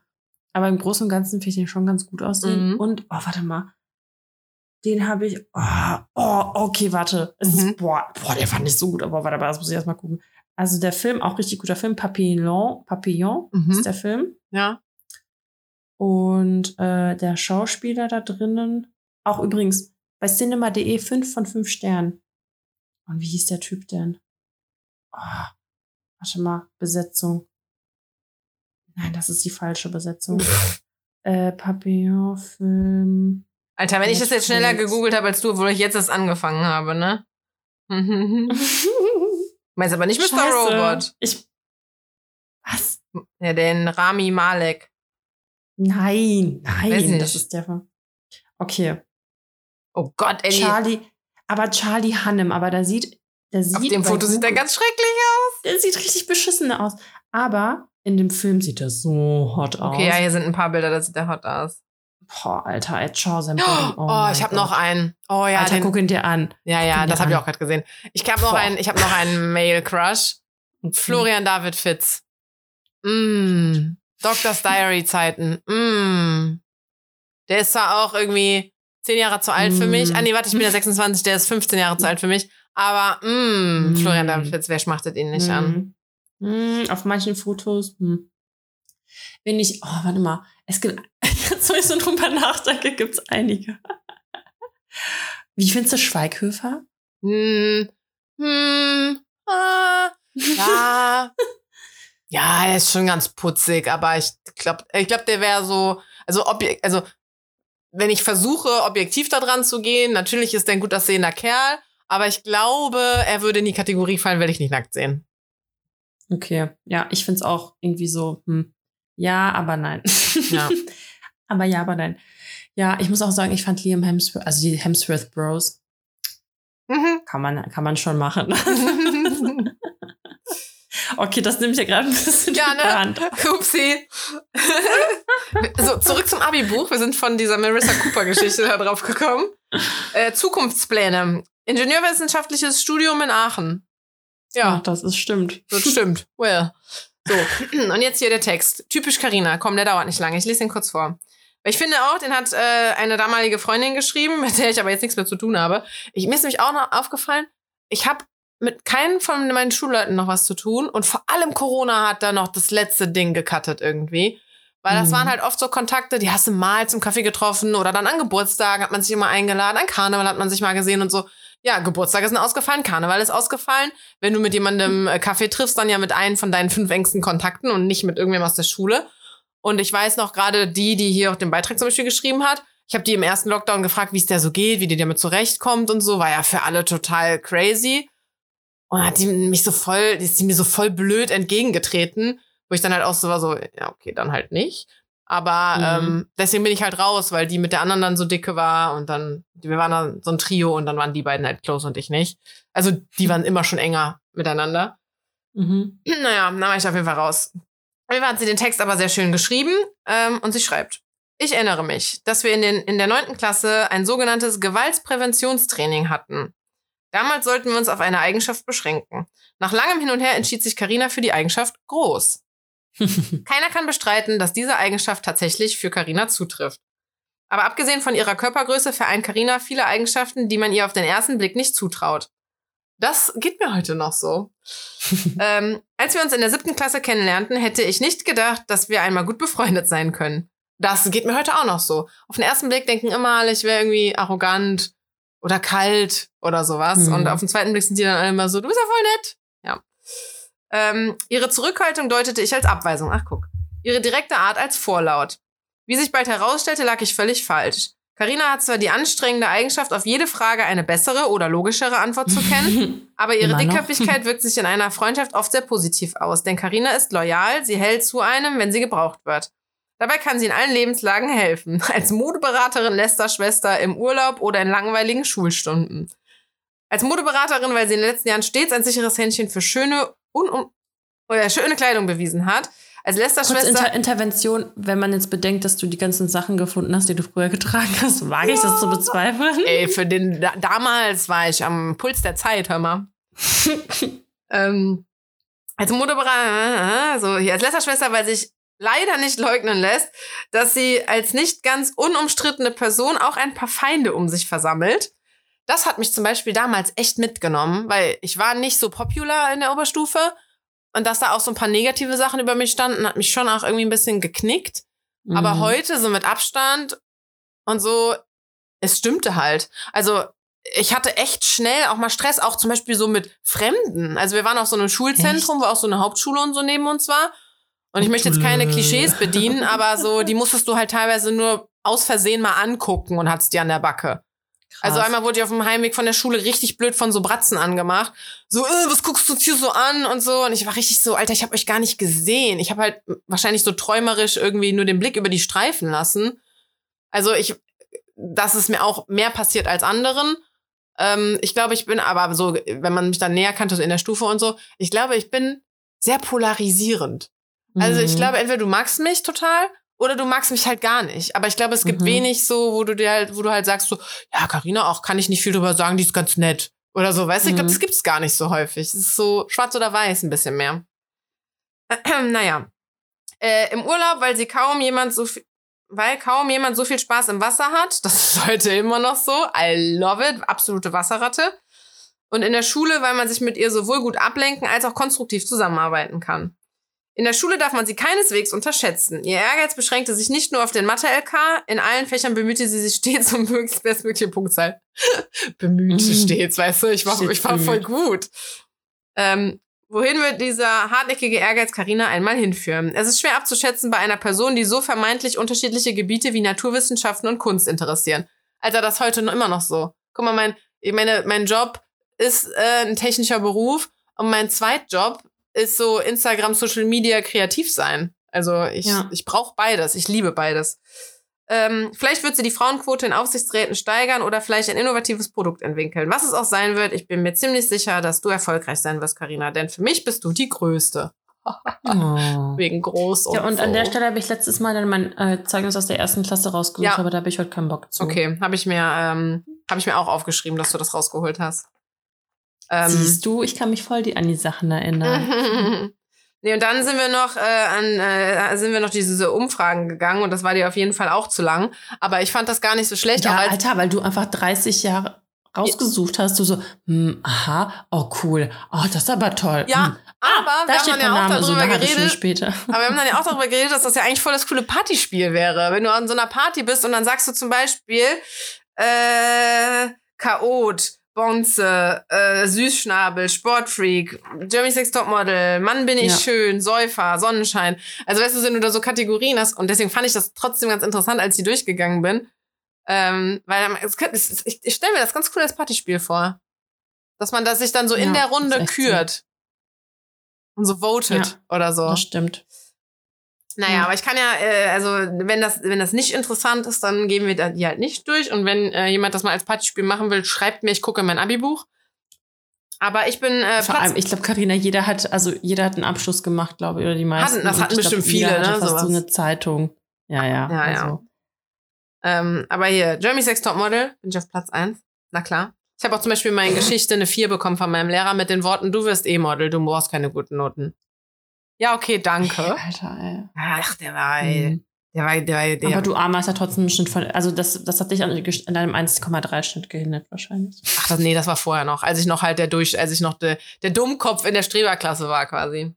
aber im Großen und Ganzen finde ich den schon ganz gut aussehen. Mhm. Und, oh, warte mal. Den habe ich. Oh, oh, okay, warte. Es Mhm. ist, boah, boah, der fand ich so gut, aber warte mal, das muss ich erstmal gucken. Also der Film, auch richtig guter Film, Papillon, Papillon Mhm. ist der Film. ja. Und äh, der Schauspieler da drinnen, auch übrigens bei cinema.de 5 von 5 Sternen. Und wie hieß der Typ denn? Oh, warte mal, Besetzung. Nein, das ist die falsche Besetzung. äh, Papillon-Film. Alter, wenn ich das jetzt schneller gegoogelt habe als du, obwohl ich jetzt erst angefangen habe, ne? Meinst aber nicht Mr. Scheiße. Robot. Ich. Was? Ja, den Rami Malek. Nein, Weiß nein, nicht. das ist der von. Okay. Oh Gott, ey. Charlie, aber Charlie Hannem, aber da sieht, der sieht Auf dem Foto sieht er ganz schrecklich aus. Der sieht richtig beschissen aus. Aber in dem Film sieht er so hot aus. Okay, ja, hier sind ein paar Bilder, da sieht er hot aus. Boah, Alter, Ed Shaw, sein Body. Oh, mein ich habe noch einen. Oh ja, Alter, den, guck ihn dir an. ja, ja, das habe ich auch gerade gesehen. Ich habe noch einen, ich habe noch einen Male Crush. Florian David Fitz. Mm. Doctor's Diary Zeiten. Mm. Der ist zwar auch irgendwie zehn Jahre zu alt für mich. Mm. Ah nee, warte, ich bin ja 26, der ist 15 Jahre zu alt für mich. Aber mm, Mm. Florian David Fitz, wer schmachtet ihn nicht an? Mm, auf manchen Fotos. Hm. Wenn ich, oh, warte mal. Es gibt, jetzt, wo ich so drüber nachdenke, gibt es einige. Wie findest du Schweighöfer? Hm. Hm. Ah. Ja. ja, er ist schon ganz putzig, aber ich glaube, ich glaub, der wäre so, also, obje also, wenn ich versuche, objektiv da dran zu gehen, natürlich ist der ein gut aussehender Kerl, aber ich glaube, er würde in die Kategorie fallen, werde ich nicht nackt sehen. Okay, ja, ich finde es auch irgendwie so, hm. ja, aber nein. Ja. aber ja, aber nein. Ja, ich muss auch sagen, ich fand Liam Hemsworth, also die Hemsworth Bros, Mhm. kann man, kann man schon machen. okay, das nehme ich ja gerade ein bisschen Ja, ne? Hand. Upsi. so, zurück zum Abi-Buch. Wir sind von dieser Marissa Cooper-Geschichte da drauf gekommen. Äh, Zukunftspläne. Ingenieurwissenschaftliches Studium in Aachen. Ja, Ja, das ist stimmt. das stimmt. Well. So, und jetzt hier der Text. Typisch Karina. Komm, der dauert nicht lange. Ich lese ihn kurz vor. Ich finde auch, den hat äh, eine damalige Freundin geschrieben, mit der ich aber jetzt nichts mehr zu tun habe. Ich, mir ist nämlich auch noch aufgefallen, ich habe mit keinem von meinen Schulleuten noch was zu tun und vor allem Corona hat da noch das letzte Ding gecuttet irgendwie. Weil das Mhm. waren halt oft so Kontakte, die hast du mal zum Kaffee getroffen oder dann an Geburtstagen hat man sich immer eingeladen, an Karneval hat man sich mal gesehen und so. Ja, Geburtstage sind ausgefallen, Karneval ist ausgefallen. Wenn du mit jemandem äh, Kaffee triffst, dann ja mit einem von deinen fünf engsten Kontakten und nicht mit irgendwem aus der Schule. Und ich weiß noch gerade die, die hier auch den Beitrag zum Beispiel geschrieben hat. Ich habe die im ersten Lockdown gefragt, wie es der so geht, wie die damit zurechtkommt und so. War ja für alle total crazy. Und hat die mich so voll, die ist die mir so voll blöd entgegengetreten, wo ich dann halt auch so war, so, ja, okay, dann halt nicht. Aber Mhm. ähm, deswegen bin ich halt raus, weil die mit der anderen dann so dicke war und dann, wir waren dann so ein Trio und dann waren die beiden halt close und ich nicht. Also die waren immer schon enger miteinander. Mhm. Naja, dann war ich auf jeden Fall raus. Auf jeden Fall hat sie den Text aber sehr schön geschrieben ähm, und sie schreibt. Ich erinnere mich, dass wir in, den, in der neunten Klasse ein sogenanntes Gewaltpräventionstraining hatten. Damals sollten wir uns auf eine Eigenschaft beschränken. Nach langem Hin und Her entschied sich Karina für die Eigenschaft groß. Keiner kann bestreiten, dass diese Eigenschaft tatsächlich für Karina zutrifft. Aber abgesehen von ihrer Körpergröße vereint Karina viele Eigenschaften, die man ihr auf den ersten Blick nicht zutraut. Das geht mir heute noch so. ähm, als wir uns in der siebten Klasse kennenlernten, hätte ich nicht gedacht, dass wir einmal gut befreundet sein können. Das geht mir heute auch noch so. Auf den ersten Blick denken immer alle, ich wäre irgendwie arrogant oder kalt oder sowas. Mhm. Und auf den zweiten Blick sind die dann alle immer so, du bist ja voll nett. Ja. Ähm, ihre Zurückhaltung deutete ich als Abweisung. Ach, guck. Ihre direkte Art als Vorlaut. Wie sich bald herausstellte, lag ich völlig falsch. Karina hat zwar die anstrengende Eigenschaft, auf jede Frage eine bessere oder logischere Antwort zu kennen, aber ihre Dickköpfigkeit wirkt sich in einer Freundschaft oft sehr positiv aus, denn Karina ist loyal, sie hält zu einem, wenn sie gebraucht wird. Dabei kann sie in allen Lebenslagen helfen, als Modeberaterin Lester-Schwester im Urlaub oder in langweiligen Schulstunden. Als Modeberaterin, weil sie in den letzten Jahren stets ein sicheres Händchen für schöne, un oder schöne Kleidung bewiesen hat, als Lester-Schwester. Inter Intervention, wenn man jetzt bedenkt, dass du die ganzen Sachen gefunden hast, die du früher getragen hast, wage ja. ich das zu bezweifeln? Ey, für den, da, damals war ich am Puls der Zeit, hör mal. ähm, als Modeberater, so hier als Lester-Schwester, weil sich leider nicht leugnen lässt, dass sie als nicht ganz unumstrittene Person auch ein paar Feinde um sich versammelt. Das hat mich zum Beispiel damals echt mitgenommen, weil ich war nicht so popular in der Oberstufe und dass da auch so ein paar negative Sachen über mich standen, hat mich schon auch irgendwie ein bisschen geknickt. Mhm. Aber heute, so mit Abstand und so, es stimmte halt. Also, ich hatte echt schnell auch mal Stress, auch zum Beispiel so mit Fremden. Also, wir waren auch so einem Schulzentrum, echt? wo auch so eine Hauptschule und so neben uns war. Und ich möchte jetzt keine Klischees bedienen, aber so, die musstest du halt teilweise nur aus Versehen mal angucken und hattest die an der Backe. Also einmal wurde ich auf dem Heimweg von der Schule richtig blöd von so Bratzen angemacht. So, äh, was guckst du uns hier so an und so. Und ich war richtig so, Alter, ich habe euch gar nicht gesehen. Ich habe halt wahrscheinlich so träumerisch irgendwie nur den Blick über die Streifen lassen. Also ich, das ist mir auch mehr passiert als anderen. Ähm, ich glaube, ich bin aber so, wenn man mich dann näher kannte, so in der Stufe und so, ich glaube, ich bin sehr polarisierend. Also ich mhm. glaube, entweder du magst mich total oder du magst mich halt gar nicht. Aber ich glaube, es gibt mhm. wenig so, wo du dir halt, wo du halt sagst so, ja, Karina auch kann ich nicht viel drüber sagen, die ist ganz nett. Oder so, weißt du? Mhm. Ich glaube, das gibt's gar nicht so häufig. Es ist so schwarz oder weiß ein bisschen mehr. naja. Äh, Im Urlaub, weil sie kaum jemand so viel, weil kaum jemand so viel Spaß im Wasser hat. Das ist heute immer noch so. I love it. Absolute Wasserratte. Und in der Schule, weil man sich mit ihr sowohl gut ablenken als auch konstruktiv zusammenarbeiten kann. In der Schule darf man sie keineswegs unterschätzen. Ihr Ehrgeiz beschränkte sich nicht nur auf den Mathe-LK, in allen Fächern bemühte sie sich stets um möglichst bestmögliche Punktzahl. bemühte mhm. stets, weißt du, ich war, ich war voll gut. Ähm, wohin wird dieser hartnäckige Ehrgeiz Karina einmal hinführen? Es ist schwer abzuschätzen bei einer Person, die so vermeintlich unterschiedliche Gebiete wie Naturwissenschaften und Kunst interessieren. Alter, das heute noch immer noch so. Guck mal, mein, ich meine, mein Job ist äh, ein technischer Beruf und mein Zweitjob ist so Instagram, Social Media, kreativ sein. Also ich, ja. ich brauche beides. Ich liebe beides. Ähm, vielleicht wird sie die Frauenquote in Aufsichtsräten steigern oder vielleicht ein innovatives Produkt entwickeln. Was es auch sein wird, ich bin mir ziemlich sicher, dass du erfolgreich sein wirst, Karina. Denn für mich bist du die Größte. oh. Wegen groß und Ja, und so. an der Stelle habe ich letztes Mal dann mein äh, Zeugnis aus der ersten Klasse rausgeholt, ja. aber da habe ich heute keinen Bock zu. Okay, habe ich mir ähm, habe ich mir auch aufgeschrieben, dass du das rausgeholt hast. Ähm, Siehst du, ich kann mich voll die, an die Sachen erinnern. nee, und dann sind wir noch äh, an, äh, sind wir noch diese Umfragen gegangen und das war dir auf jeden Fall auch zu lang. Aber ich fand das gar nicht so schlecht. Ja, Alter, weil du einfach 30 Jahre rausgesucht hast, du so, hm, aha, oh cool, oh, das ist aber toll. Ja, hm. aber ah, wir haben dann ja auch darüber so geredet. Später. Aber wir haben dann ja auch darüber geredet, dass das ja eigentlich voll das coole Partyspiel wäre. Wenn du an so einer Party bist und dann sagst du zum Beispiel, äh, Chaot, Bonze, äh, Süßschnabel, Sportfreak, Jeremy Sex Topmodel, Mann bin ich ja. schön, Säufer, Sonnenschein. Also weißt du, wenn du da so Kategorien hast und deswegen fand ich das trotzdem ganz interessant, als ich durchgegangen bin. Ähm, weil es, ich, ich stelle mir das ganz cool als Partyspiel vor. Dass man das sich dann so ja, in der Runde kürt. So. Und so votet ja, oder so. Das stimmt. Naja, mhm. aber ich kann ja, äh, also wenn das, wenn das nicht interessant ist, dann gehen wir die halt nicht durch. Und wenn äh, jemand das mal als Partyspiel machen will, schreibt mir, ich gucke mein Abi-Buch. Aber ich bin äh, vor allem, ich glaube, Karina, jeder hat, also jeder hat einen Abschluss gemacht, glaube ich, oder die meisten. Hatten, das hatten bestimmt glaub, viele, ne? Fast so eine Zeitung. Ja, ja. Ja, also. ja. Ähm, aber hier, Jeremy Sex Topmodel, bin ich auf Platz eins. Na klar. Ich habe auch zum Beispiel in meiner Geschichte eine 4 bekommen von meinem Lehrer mit den Worten, du wirst eh Model, du brauchst keine guten Noten. Ja, okay, danke. Ey, Alter, ey. Ach, der war, ey. Mhm. Der war, der war, der. Aber du Armer ist ja trotzdem ein Schnitt von, also das, das hat dich an, an deinem 1,3 Schnitt gehindert wahrscheinlich. Ach, das, nee, das war vorher noch, als ich noch halt der durch, als ich noch de, der Dummkopf in der Streberklasse war quasi. Ähm,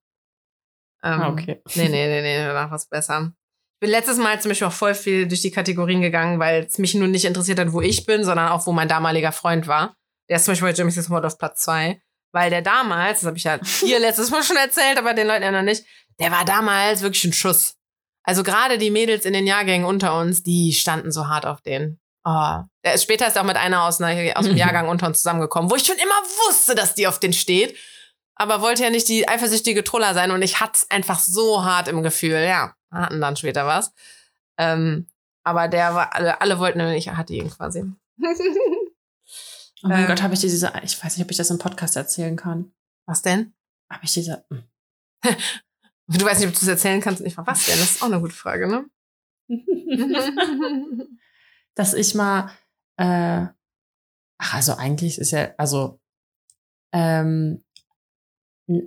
Ah, okay. Nee, nee, nee, nee, danach war es besser. Ich bin letztes Mal zum Beispiel auch voll viel durch die Kategorien gegangen, weil es mich nur nicht interessiert hat, wo ich bin, sondern auch, wo mein damaliger Freund war. Der ist zum Beispiel bei Jimmy's Mod auf Platz zwei, Weil der damals, das habe ich ja hier letztes Mal schon erzählt, aber den Leuten ja noch nicht, der war damals wirklich ein Schuss. Also gerade die Mädels in den Jahrgängen unter uns, die standen so hart auf den. Oh. Später ist er auch mit einer aus, einer aus dem Jahrgang unter uns zusammengekommen, wo ich schon immer wusste, dass die auf den steht. Aber wollte ja nicht die eifersüchtige Troller sein und ich hatte es einfach so hart im Gefühl. Ja, hatten dann später was. Ähm, aber der war, alle, alle wollten, ich hatte ihn quasi. Oh mein Ähm. Gott, habe ich dir diese, ich weiß nicht, ob ich das im Podcast erzählen kann. was denn? Habe ich diese, Du weißt nicht, ob du es erzählen kannst. Ich war, was denn? Das ist auch eine gute Frage, ne? dass ich mal, äh, ach, also eigentlich ist ja, also, ähm,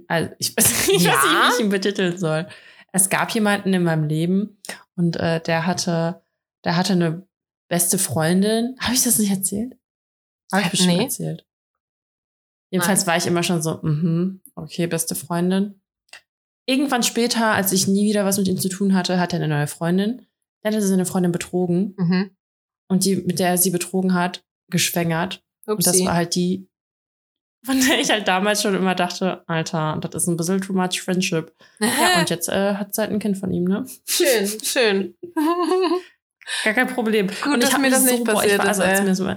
also ich weiß nicht, Ja? wie ich ihn betiteln soll. Es gab jemanden in meinem Leben und äh, der hatte, der hatte eine beste Freundin. Habe ich das nicht erzählt? Habe ich bestimmt Nee. erzählt. Jedenfalls war ich immer schon so, mhm, okay, beste Freundin. Irgendwann später, als ich nie wieder was mit ihm zu tun hatte, hatte er eine neue Freundin. Dann hat er seine Freundin betrogen mhm. und die, mit der er sie betrogen hat, geschwängert. Und das Upsi. war halt die, von der ich halt damals schon immer dachte, Alter, das ist ein bisschen too much friendship. Ja, und jetzt äh, hat sie halt ein Kind von ihm, ne? schön, schön. Gar kein Problem. Gut, und dass hab mir das mich nicht boah, ich passiert war, also, ist, als, ey. mir so,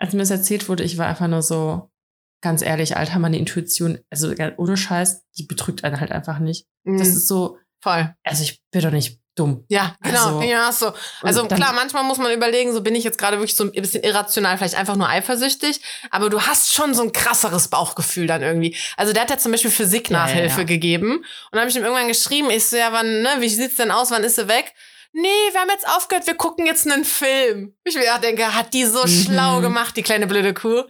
als mir das erzählt wurde, ich war einfach nur so, ganz ehrlich, Alter, meine Intuition, also ohne Scheiß, die betrügt einen halt einfach nicht. Das Mhm. ist so, Voll. also ich bin doch nicht dumm. Ja, genau. Also- ja, so. Also klar, manchmal muss man überlegen, so bin ich jetzt gerade wirklich so ein bisschen irrational, vielleicht einfach nur eifersüchtig, aber du hast schon so ein krasseres Bauchgefühl dann irgendwie. Also der hat ja zum Beispiel Physik-Nachhilfe Ja, ja, ja. gegeben und dann habe ich ihm irgendwann geschrieben, ich so, ja, wann, ne, wie sieht's denn aus, wann ist sie weg? Nee, wir haben jetzt aufgehört, wir gucken jetzt einen Film. Ich mir auch denke, hat die so Mhm. schlau gemacht, die kleine blöde Kuh.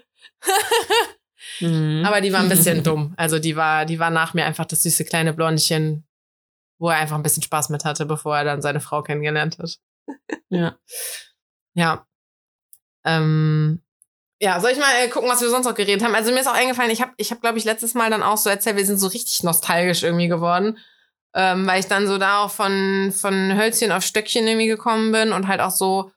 Mhm. Aber die war ein bisschen dumm. Also die war, die war nach mir einfach das süße kleine Blondchen, wo er einfach ein bisschen Spaß mit hatte, bevor er dann seine Frau kennengelernt hat. Ja. Ja. Ähm, ja, soll ich mal äh, gucken, was wir sonst noch geredet haben? Also mir ist auch eingefallen, ich habe, ich hab, glaube ich, letztes Mal dann auch so erzählt, wir sind so richtig nostalgisch irgendwie geworden. Ähm, weil ich dann so da auch von, von Hölzchen auf Stöckchen irgendwie gekommen bin und halt auch so,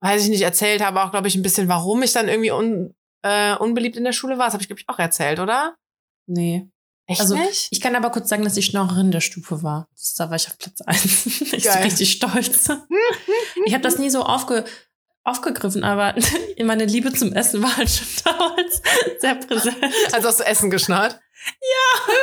weiß ich nicht, erzählt habe, auch, glaube ich, ein bisschen, warum ich dann irgendwie un, äh, unbeliebt in der Schule war. Das habe ich, glaube ich, auch erzählt, oder? Nee. Echt Also, nicht? Ich kann aber kurz sagen, dass ich Schnorrerin der Stufe war. Das, da war ich auf Platz 1. ich bin Geil. richtig stolz. ich habe das nie so aufge, aufgegriffen, aber meine Liebe zum Essen war halt schon damals sehr präsent. Also hast du Essen geschnarrt? Ja.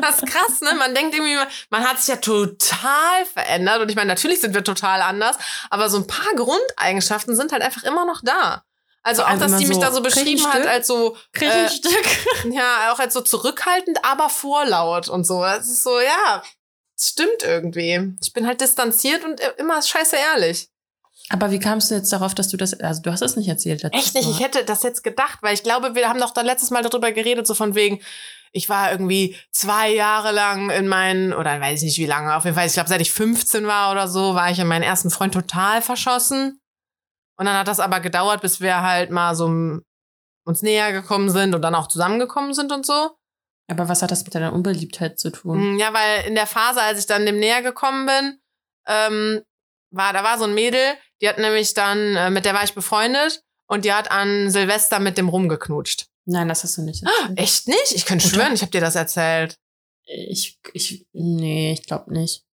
das ist krass, ne? Man denkt irgendwie, man hat sich ja total verändert. Und ich meine, natürlich sind wir total anders, aber so ein paar Grundeigenschaften sind halt einfach immer noch da. Also auch, dass die mich so, da so beschrieben hat als so, Äh, ja, auch als so zurückhaltend, aber vorlaut und so. Das ist so, ja, stimmt irgendwie. Ich bin halt distanziert und immer scheiße ehrlich. Aber wie kamst du jetzt darauf, dass du das, also du hast es nicht erzählt. Echt nicht, Mal. ich hätte das jetzt gedacht, weil ich glaube, wir haben doch dann letztes Mal darüber geredet, so von wegen, ich war irgendwie zwei Jahre lang in meinen, oder weiß ich nicht wie lange, auf jeden Fall, ich glaube, seit ich 15 war oder so, war ich in meinen ersten Freund total verschossen. Und dann hat das aber gedauert, bis wir halt mal so uns näher gekommen sind und dann auch zusammengekommen sind und so. Aber was hat das mit deiner Unbeliebtheit zu tun? Mm, Ja, weil in der Phase, als ich dann dem näher gekommen bin, ähm, war, da war so ein Mädel, die hat nämlich dann, äh, mit der war ich befreundet und die hat an Silvester mit dem rumgeknutscht. Nein, das hast du nicht erzählt. Echt nicht? Ich könnte schwören, ich habe dir das erzählt. Ich, ich, nee, ich glaube nicht.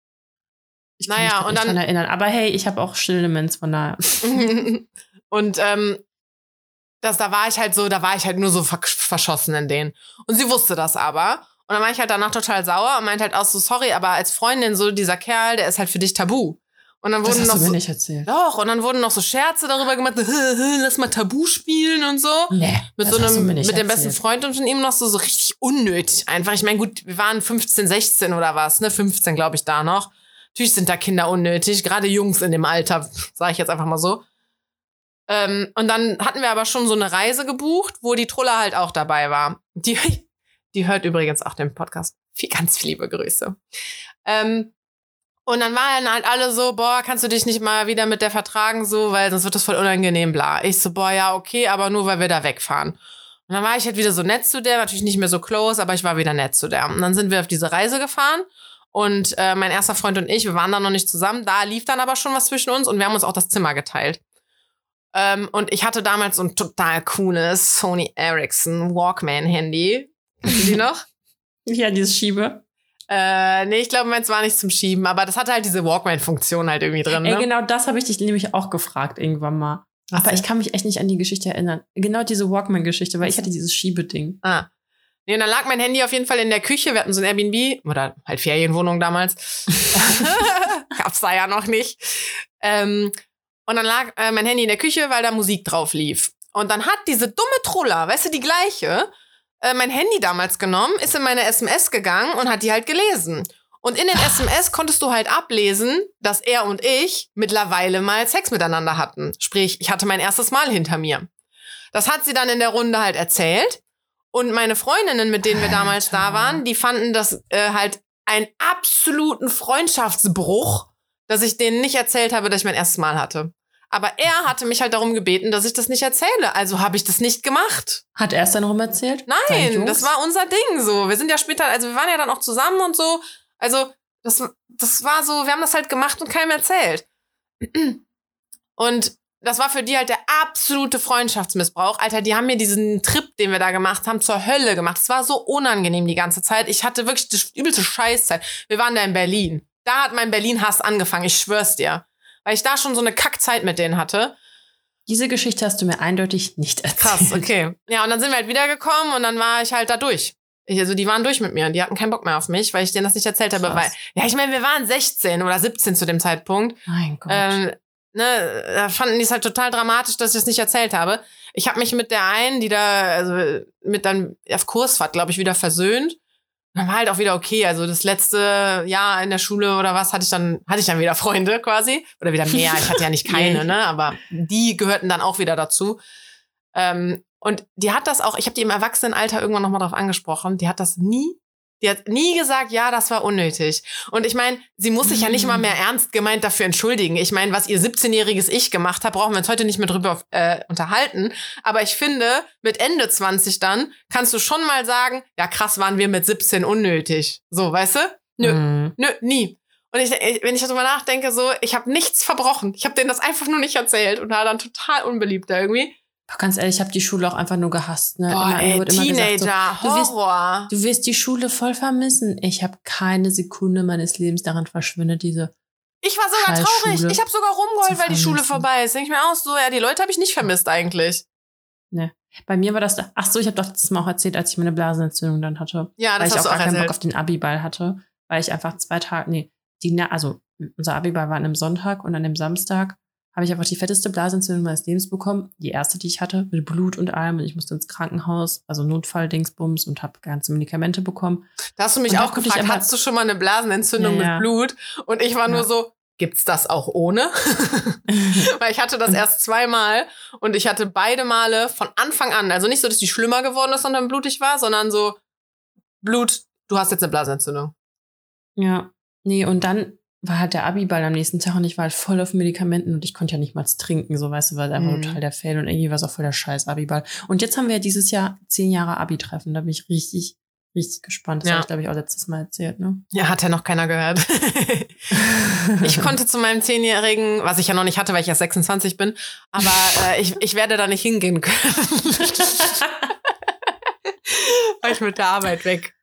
Ich kann Naja, mich grad und nicht dann- dran erinnern. Aber hey, ich habe auch Stilldemenz von daher. und ähm, das, da war ich halt so, da war ich halt nur so ver verschossen in denen. Und sie wusste das aber. Und dann war ich halt danach total sauer und meinte halt auch so, sorry, aber als Freundin, so dieser Kerl, der ist halt für dich tabu. Und dann Das wurden hast noch du mir so, nicht erzählt. Doch, und dann wurden noch so Scherze darüber gemacht, lass mal Tabu spielen und so. Nee, Mit das so einem, mit dem besten. Freund und von ihm noch so, so richtig unnötig einfach. Ich meine, gut, wir waren 15, 16 oder was, ne? 15, glaube ich, da noch. Natürlich sind da Kinder unnötig, gerade Jungs in dem Alter, sage ich jetzt einfach mal so. Ähm, und dann hatten wir aber schon so eine Reise gebucht, wo die Trulla halt auch dabei war. Die, die hört übrigens auch den Podcast. Viel, ganz liebe Grüße. Ähm, und dann waren halt alle so, boah, kannst du dich nicht mal wieder mit der vertragen, so, weil sonst wird das voll unangenehm, bla. Ich so, boah, ja, okay, aber nur, weil wir da wegfahren. Und dann war ich halt wieder so nett zu der, natürlich nicht mehr so close, aber ich war wieder nett zu der. Und dann sind wir auf diese Reise gefahren und äh, mein erster Freund und ich, wir waren dann noch nicht zusammen. Da lief dann aber schon was zwischen uns und wir haben uns auch das Zimmer geteilt. Ähm, und ich hatte damals so ein total cooles Sony Ericsson Walkman-Handy. Kennst du die noch? Ja, dieses Schiebe. Äh, nee, ich glaube, meins war nicht zum Schieben, aber das hatte halt diese Walkman-Funktion halt irgendwie drin. Ne? Ey, genau das habe ich dich nämlich auch gefragt irgendwann mal. Aber ich kann mich echt nicht an die Geschichte erinnern. Genau diese Walkman-Geschichte, weil ich hatte dieses Schiebeding. Ah. Nee, und dann lag mein Handy auf jeden Fall in der Küche. Wir hatten so ein Airbnb oder halt Ferienwohnung damals. Gab's da ja noch nicht. Ähm, und dann lag äh, mein Handy in der Küche, weil da Musik drauf lief. Und dann hat diese dumme Trulla, weißt du, die gleiche, äh, mein Handy damals genommen, ist in meine SMS gegangen und hat die halt gelesen. Und in den SMS konntest du halt ablesen, dass er und ich mittlerweile mal Sex miteinander hatten. Sprich, ich hatte mein erstes Mal hinter mir. Das hat sie dann in der Runde halt erzählt. Und meine Freundinnen, mit denen wir damals da waren, die fanden das äh, halt einen absoluten Freundschaftsbruch, dass ich denen nicht erzählt habe, dass ich mein erstes Mal hatte. Aber er hatte mich halt darum gebeten, dass ich das nicht erzähle. Also habe ich das nicht gemacht. Hat er es dann rum erzählt? Nein, das war unser Ding so. Wir sind ja später, also wir waren ja dann auch zusammen und so. Also, das, das war so, wir haben das halt gemacht und keinem erzählt. Und das war für die halt der absolute Freundschaftsmissbrauch. Alter, die haben mir diesen Trip, den wir da gemacht haben, zur Hölle gemacht. Es war so unangenehm die ganze Zeit. Ich hatte wirklich die übelste Scheißzeit. Wir waren da in Berlin. Da hat mein Berlin-Hass angefangen, ich schwör's dir. Weil ich da schon so eine Kackzeit mit denen hatte. Diese Geschichte hast du mir eindeutig nicht erzählt. Krass, okay. Ja, und dann sind wir halt wiedergekommen und dann war ich halt da durch. Ich, also die waren durch mit mir und die hatten keinen Bock mehr auf mich, weil ich denen das nicht erzählt habe. Weil, ja, ich meine, wir waren 16 oder 17 zu dem Zeitpunkt. Mein Gott. Ähm, ne, da fanden die es halt total dramatisch, dass ich es nicht erzählt habe. Ich habe mich mit der einen, die da, also mit dann auf Kursfahrt, glaube ich, wieder versöhnt. Dann war halt auch wieder okay. Also das letzte Jahr in der Schule oder was hatte ich dann, hatte ich dann wieder Freunde quasi. Oder wieder mehr. Ich hatte ja nicht keine, ne? Aber die gehörten dann auch wieder dazu. Ähm, und die hat das auch, ich habe die im Erwachsenenalter irgendwann nochmal drauf angesprochen, die hat das nie, die hat nie gesagt, ja, das war unnötig. Und ich meine, sie muss sich ja nicht mal mehr ernst gemeint dafür entschuldigen. Ich meine, was ihr 17-jähriges Ich gemacht hat, brauchen wir uns heute nicht mehr drüber äh, unterhalten. Aber ich finde, mit Ende 20 dann kannst du schon mal sagen, ja krass, waren wir mit 17 unnötig. So, weißt du? Nö, Mhm. nö, nie. Und ich, wenn ich darüber nachdenke, so, ich habe nichts verbrochen. Ich habe denen das einfach nur nicht erzählt und war dann total unbeliebt da irgendwie. Ganz ehrlich, ich habe die Schule auch einfach nur gehasst. Ne? Boah, Immer- ey, wurde immer Teenager, gesagt so, du, wirst, Horror. du wirst die Schule voll vermissen. Ich habe keine Sekunde meines Lebens daran verschwendet, diese. Ich war sogar traurig. Schule Ich habe sogar rumgeheult, zu weil die Schule vorbei ist. Denke ich mir auch so, ja, die Leute habe ich nicht vermisst eigentlich. Bei mir war das. Ach so, ich habe doch das mal auch erzählt, als ich meine Blasenentzündung dann hatte. Ja, weil das ich auch du gar auch keinen Bock auf den Abiball hatte, weil ich einfach zwei Tage, nee, die, also unser Abiball war an einem Sonntag und an dem Samstag habe ich einfach die fetteste Blasenentzündung meines Lebens bekommen. Die erste, die ich hatte, mit Blut und allem. Und ich musste ins Krankenhaus, also Notfall-Dingsbums und habe ganze Medikamente bekommen. Da hast du mich auch gefragt, immer- hattest du schon mal eine Blasenentzündung Ja, mit Blut? Und ich war nur Ja. so, gibt's das auch ohne? Weil ich hatte das erst zweimal und ich hatte beide Male von Anfang an, also nicht so, dass die schlimmer geworden ist dann blutig war, sondern so Blut, du hast jetzt eine Blasenentzündung. Ja, nee, und dann war halt der Abiball am nächsten Tag und ich war halt voll auf Medikamenten und ich konnte ja nicht mal trinken, so weißt du, war einfach Mhm. total der Fail und irgendwie war es auch voll der scheiß Abiball. Und jetzt haben wir ja dieses Jahr zehn Jahre Abi-Treffen, da bin ich richtig, richtig gespannt. Das Ja. habe ich, glaube ich, auch letztes Mal erzählt, ne? Ja, hat ja noch keiner gehört. ich konnte zu meinem Zehnjährigen, was ich ja noch nicht hatte, weil ich ja 26 bin, aber äh, ich, ich werde da nicht hingehen können. weil ich mit der Arbeit weg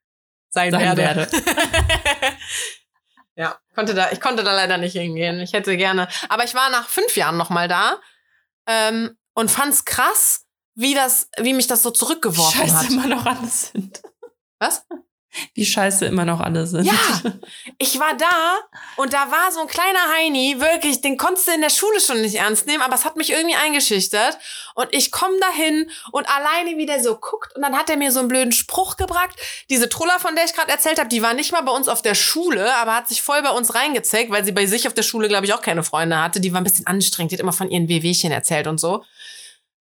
sein, Sein werde. ja, konnte da, ich konnte da leider nicht hingehen. Ich hätte gerne. Aber ich war nach fünf Jahren noch mal da ähm, und fand's krass, wie das, wie mich das so zurückgeworfen scheiße hat. immer noch alle sind. Was? Wie scheiße immer noch alle sind. Ja, ich war da und da war so ein kleiner Heini, wirklich, den konntest du in der Schule schon nicht ernst nehmen, aber es hat mich irgendwie eingeschüchtert. Und ich komme dahin und alleine, wie der so guckt, und dann hat er mir so einen blöden Spruch gebracht. Diese Truller, von der ich gerade erzählt habe, die war nicht mal bei uns auf der Schule, aber hat sich voll bei uns reingezeckt, weil sie bei sich auf der Schule, glaube ich, auch keine Freunde hatte. Die war ein bisschen anstrengend, die hat immer von ihren WWchen erzählt und so.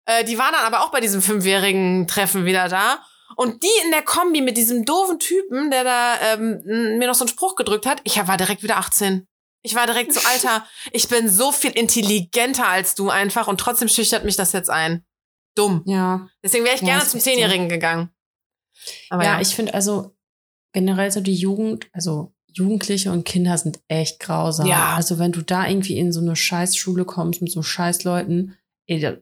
Äh, die war dann aber auch bei diesem fünfjährigen Treffen wieder da. Und die in der Kombi mit diesem doofen Typen, der da ähm, mir noch so einen Spruch gedrückt hat, ich war direkt wieder 18. Ich war direkt so, Alter, ich bin so viel intelligenter als du einfach und trotzdem schüchtert mich das jetzt ein. Dumm. Ja. Deswegen wäre ich Ja, gerne zum. Zehnjährigen gegangen. Aber ja, ja, ich finde also generell so die Jugend, also Jugendliche und Kinder sind echt grausam. Ja. Also wenn du da irgendwie in so eine Scheißschule kommst mit so Scheißleuten,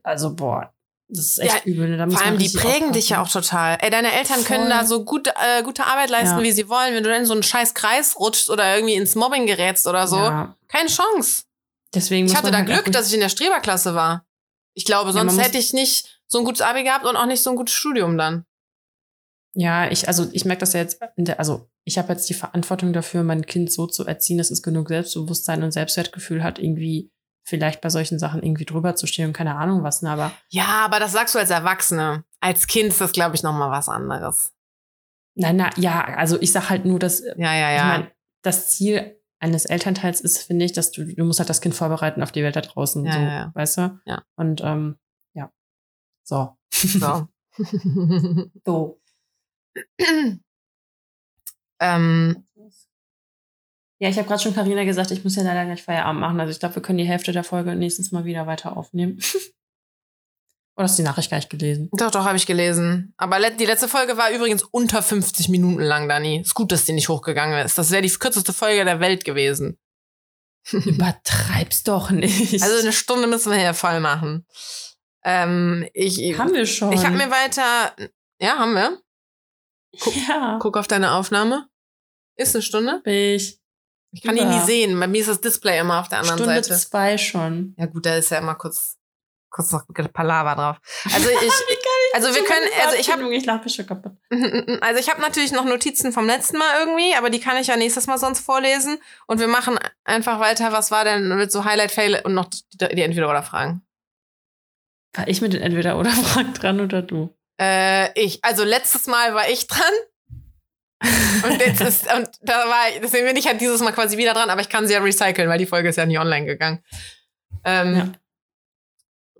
also boah, das ist echt Ja, übel. Ne? Vor allem, die prägen dich ja auch aufpassen. total. Ey, deine Eltern können Voll. da so gut, äh, gute Arbeit leisten, Ja. wie sie wollen. Wenn du dann in so einen scheiß Kreis rutschst oder irgendwie ins Mobbing gerätst oder so, Ja, keine Chance. deswegen Ich hatte da halt Glück, dass ich in der Streberklasse war. Ich glaube, sonst hätte ich nicht so ein gutes Abi gehabt und auch nicht so ein gutes Studium dann. Ja, ich, also ich merke das ja jetzt, in der, also ich habe jetzt die Verantwortung dafür, mein Kind so zu erziehen, dass es genug Selbstbewusstsein und Selbstwertgefühl hat, irgendwie vielleicht bei solchen Sachen irgendwie drüber zu stehen und keine Ahnung was, ne, aber Ja, aber das sagst du als Erwachsene. Als Kind ist das, glaube ich, noch mal was anderes. nein, na, ja, also ich sag halt nur, dass, Ja, ja, ich ja. meine, das Ziel eines Elternteils ist, finde ich, dass du, du musst halt das Kind vorbereiten auf die Welt da draußen, Ja, so, ja, ja. weißt du? Ja. Und, ähm, ja. So. so. So. ähm, Ja, ich habe gerade schon Karina gesagt, ich muss ja leider gleich Feierabend machen. Also ich glaube, wir können die Hälfte der Folge nächstes Mal wieder weiter aufnehmen. Oder hast du die Nachricht gar nicht gelesen? doch, doch, habe ich gelesen. Aber die letzte Folge war übrigens unter 50 Minuten lang, Dani. Ist gut, dass die nicht hochgegangen ist. Das wäre die kürzeste Folge der Welt gewesen. Übertreib's doch nicht. Also eine Stunde müssen wir hier voll machen. Ähm, ich haben wir schon. ich habe mir weiter. Ja, haben wir. ja, Guck auf deine Aufnahme. Ist eine Stunde? ich. Ich kann ihn Ja. nie sehen. Bei mir ist das Display immer auf der anderen Stunde Seite. zwei schon. Ja gut, da ist ja immer kurz, kurz noch Palaver drauf. Also ich, also wir können, also ich habe, ich lache schon kaputt. also ich habe natürlich noch Notizen vom letzten Mal irgendwie, aber die kann ich ja nächstes Mal sonst vorlesen. Und wir machen einfach weiter. Was war denn mit so Highlight, Fail und noch die, die entweder oder Fragen? War ich mit den entweder oder Fragen dran oder du? Äh, ich, also letztes Mal war ich dran. Und jetzt ist, und da war ich, deswegen bin ich halt dieses Mal quasi wieder dran, aber ich kann sie ja recyceln, weil die Folge ist ja nie online gegangen. Ähm, Ja.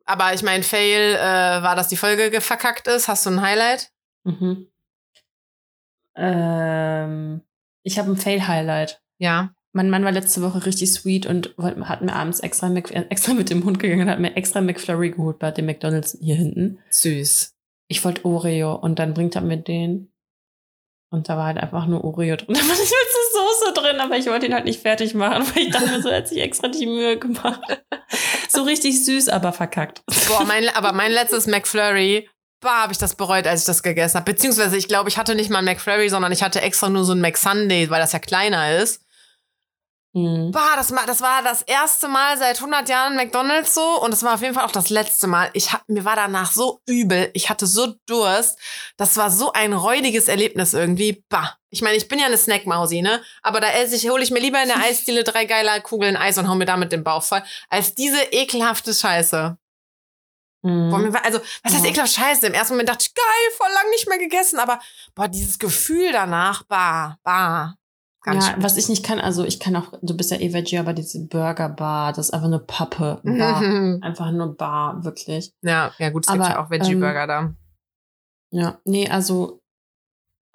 Aber ich meine, Fail äh, war, dass die Folge ge- verkackt ist. Hast du ein Highlight? Mhm. Ähm, ich habe ein Fail-Highlight. Ja. Mein Mann war letzte Woche richtig sweet und hat mir abends extra, Mc, äh, extra mit dem Hund gegangen und hat mir extra McFlurry geholt bei dem McDonalds hier hinten. Süß. Ich wollte Oreo und dann bringt er mir den. Und da war halt einfach nur Oreo drin. Da war nicht mal so Soße drin, aber ich wollte ihn halt nicht fertig machen, weil ich dachte so, hat sich extra die Mühe gemacht. So richtig süß, aber verkackt. Boah, mein, aber mein letztes McFlurry, bah, habe ich das bereut, als ich das gegessen habe. Beziehungsweise, ich glaube, ich hatte nicht mal ein McFlurry, sondern ich hatte extra nur so ein McSunday, weil das ja kleiner ist. Mhm. Bah, das, das war das erste Mal seit 100 Jahren McDonald's so und es war auf jeden Fall auch das letzte Mal. Ich hab, mir war danach so übel, ich hatte so Durst. Das war so ein räudiges Erlebnis irgendwie. Bah. Ich meine, ich bin ja eine Snackmausi, ne? Aber da esse ich, hole ich mir lieber in der Eisdiele drei geile Kugeln Eis und hau mir damit den Bauch voll, als diese ekelhafte Scheiße. Mhm. War, also, was heißt Ja. ekelhaft Scheiße? Im ersten Moment dachte ich, geil, voll lang nicht mehr gegessen, aber boah, dieses Gefühl danach, bah, bah. Ganz ja, was ich nicht kann, also ich kann auch, du bist ja eh Veggie, aber diese Burger Bar, das ist einfach eine Pappe. Bar. schlimm. Einfach nur Bar, wirklich. Ja, ja gut, es gibt Aber, ja auch Veggie-Burger da. Ja, nee, also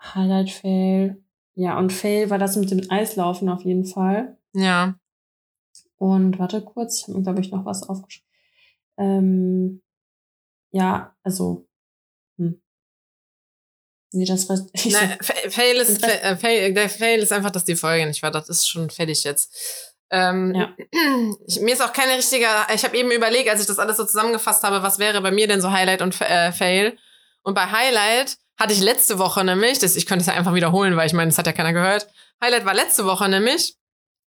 Highlight Fail. Ja, und Fail war das mit dem Eislaufen auf jeden Fall. Ja. Und warte kurz, ich habe mir, glaube ich, noch was aufgeschrieben. Ähm, ja, also. Nee, das war. Ich Nein, Fa- Fail ist, Fail, der Fail ist einfach, dass die Folge nicht war. Das ist schon fertig jetzt. Ähm, Ja. ich, mir ist auch keine richtige, ich habe eben überlegt, als ich das alles so zusammengefasst habe, was wäre bei mir denn so Highlight und äh, Fail. Und bei Highlight hatte ich letzte Woche nämlich, das, ich könnte es ja einfach wiederholen, weil ich meine, das hat ja keiner gehört. Highlight war letzte Woche nämlich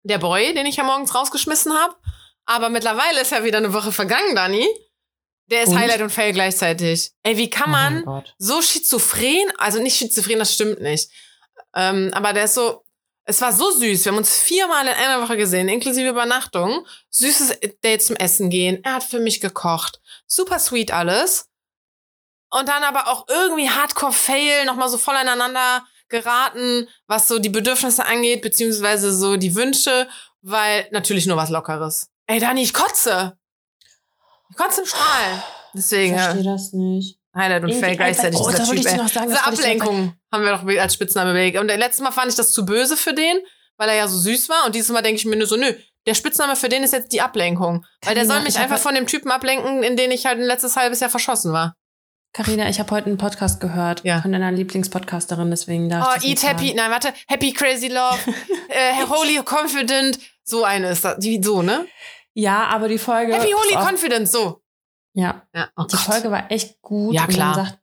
der Boy, den ich ja morgens rausgeschmissen habe. Aber mittlerweile ist ja wieder eine Woche vergangen, Dani. Der ist Und? Highlight und Fail gleichzeitig. Ey, wie kann Oh man Gott. so schizophren, also nicht schizophren, das stimmt nicht. Ähm, aber der ist so, es war so süß. Wir haben uns viermal in einer Woche gesehen, inklusive Übernachtung. Süßes Date zum Essen gehen. Er hat für mich gekocht. Super sweet alles. Und dann aber auch irgendwie Hardcore-Fail, nochmal so voll aneinander geraten, was so die Bedürfnisse angeht, beziehungsweise so die Wünsche, weil natürlich nur was Lockeres. Ey, Dani, ich kotze. Ich kotze im Strahl. Ich Deswegen. verstehe äh, das nicht. Highlight und Fail gleichzeitig. Oh, dieser ich Typ, noch sagen, Diese ich Ablenkung haben wir doch als Spitzname überlegt. Und letztes Mal fand ich das zu böse für den, weil er ja so süß war. Und dieses Mal denke ich mir nur so, nö, der Spitzname für den ist jetzt die Ablenkung. Weil der soll mich ich einfach von dem Typen ablenken, in den ich halt ein letztes halbes Jahr verschossen war. Carina, ich habe heute einen Podcast gehört Ja. von deiner Lieblingspodcasterin, deswegen darf Oh, ich nicht Eat Happy, sagen. nein, warte, Happy Crazy Love, äh, Holy Confident, so eine ist das, die, so, ne? Ja, aber die Folge. Happy Holy auch- Confident, so. Ja, Ja, oh die Folge war echt gut. Ja, Und klar. dann sagt,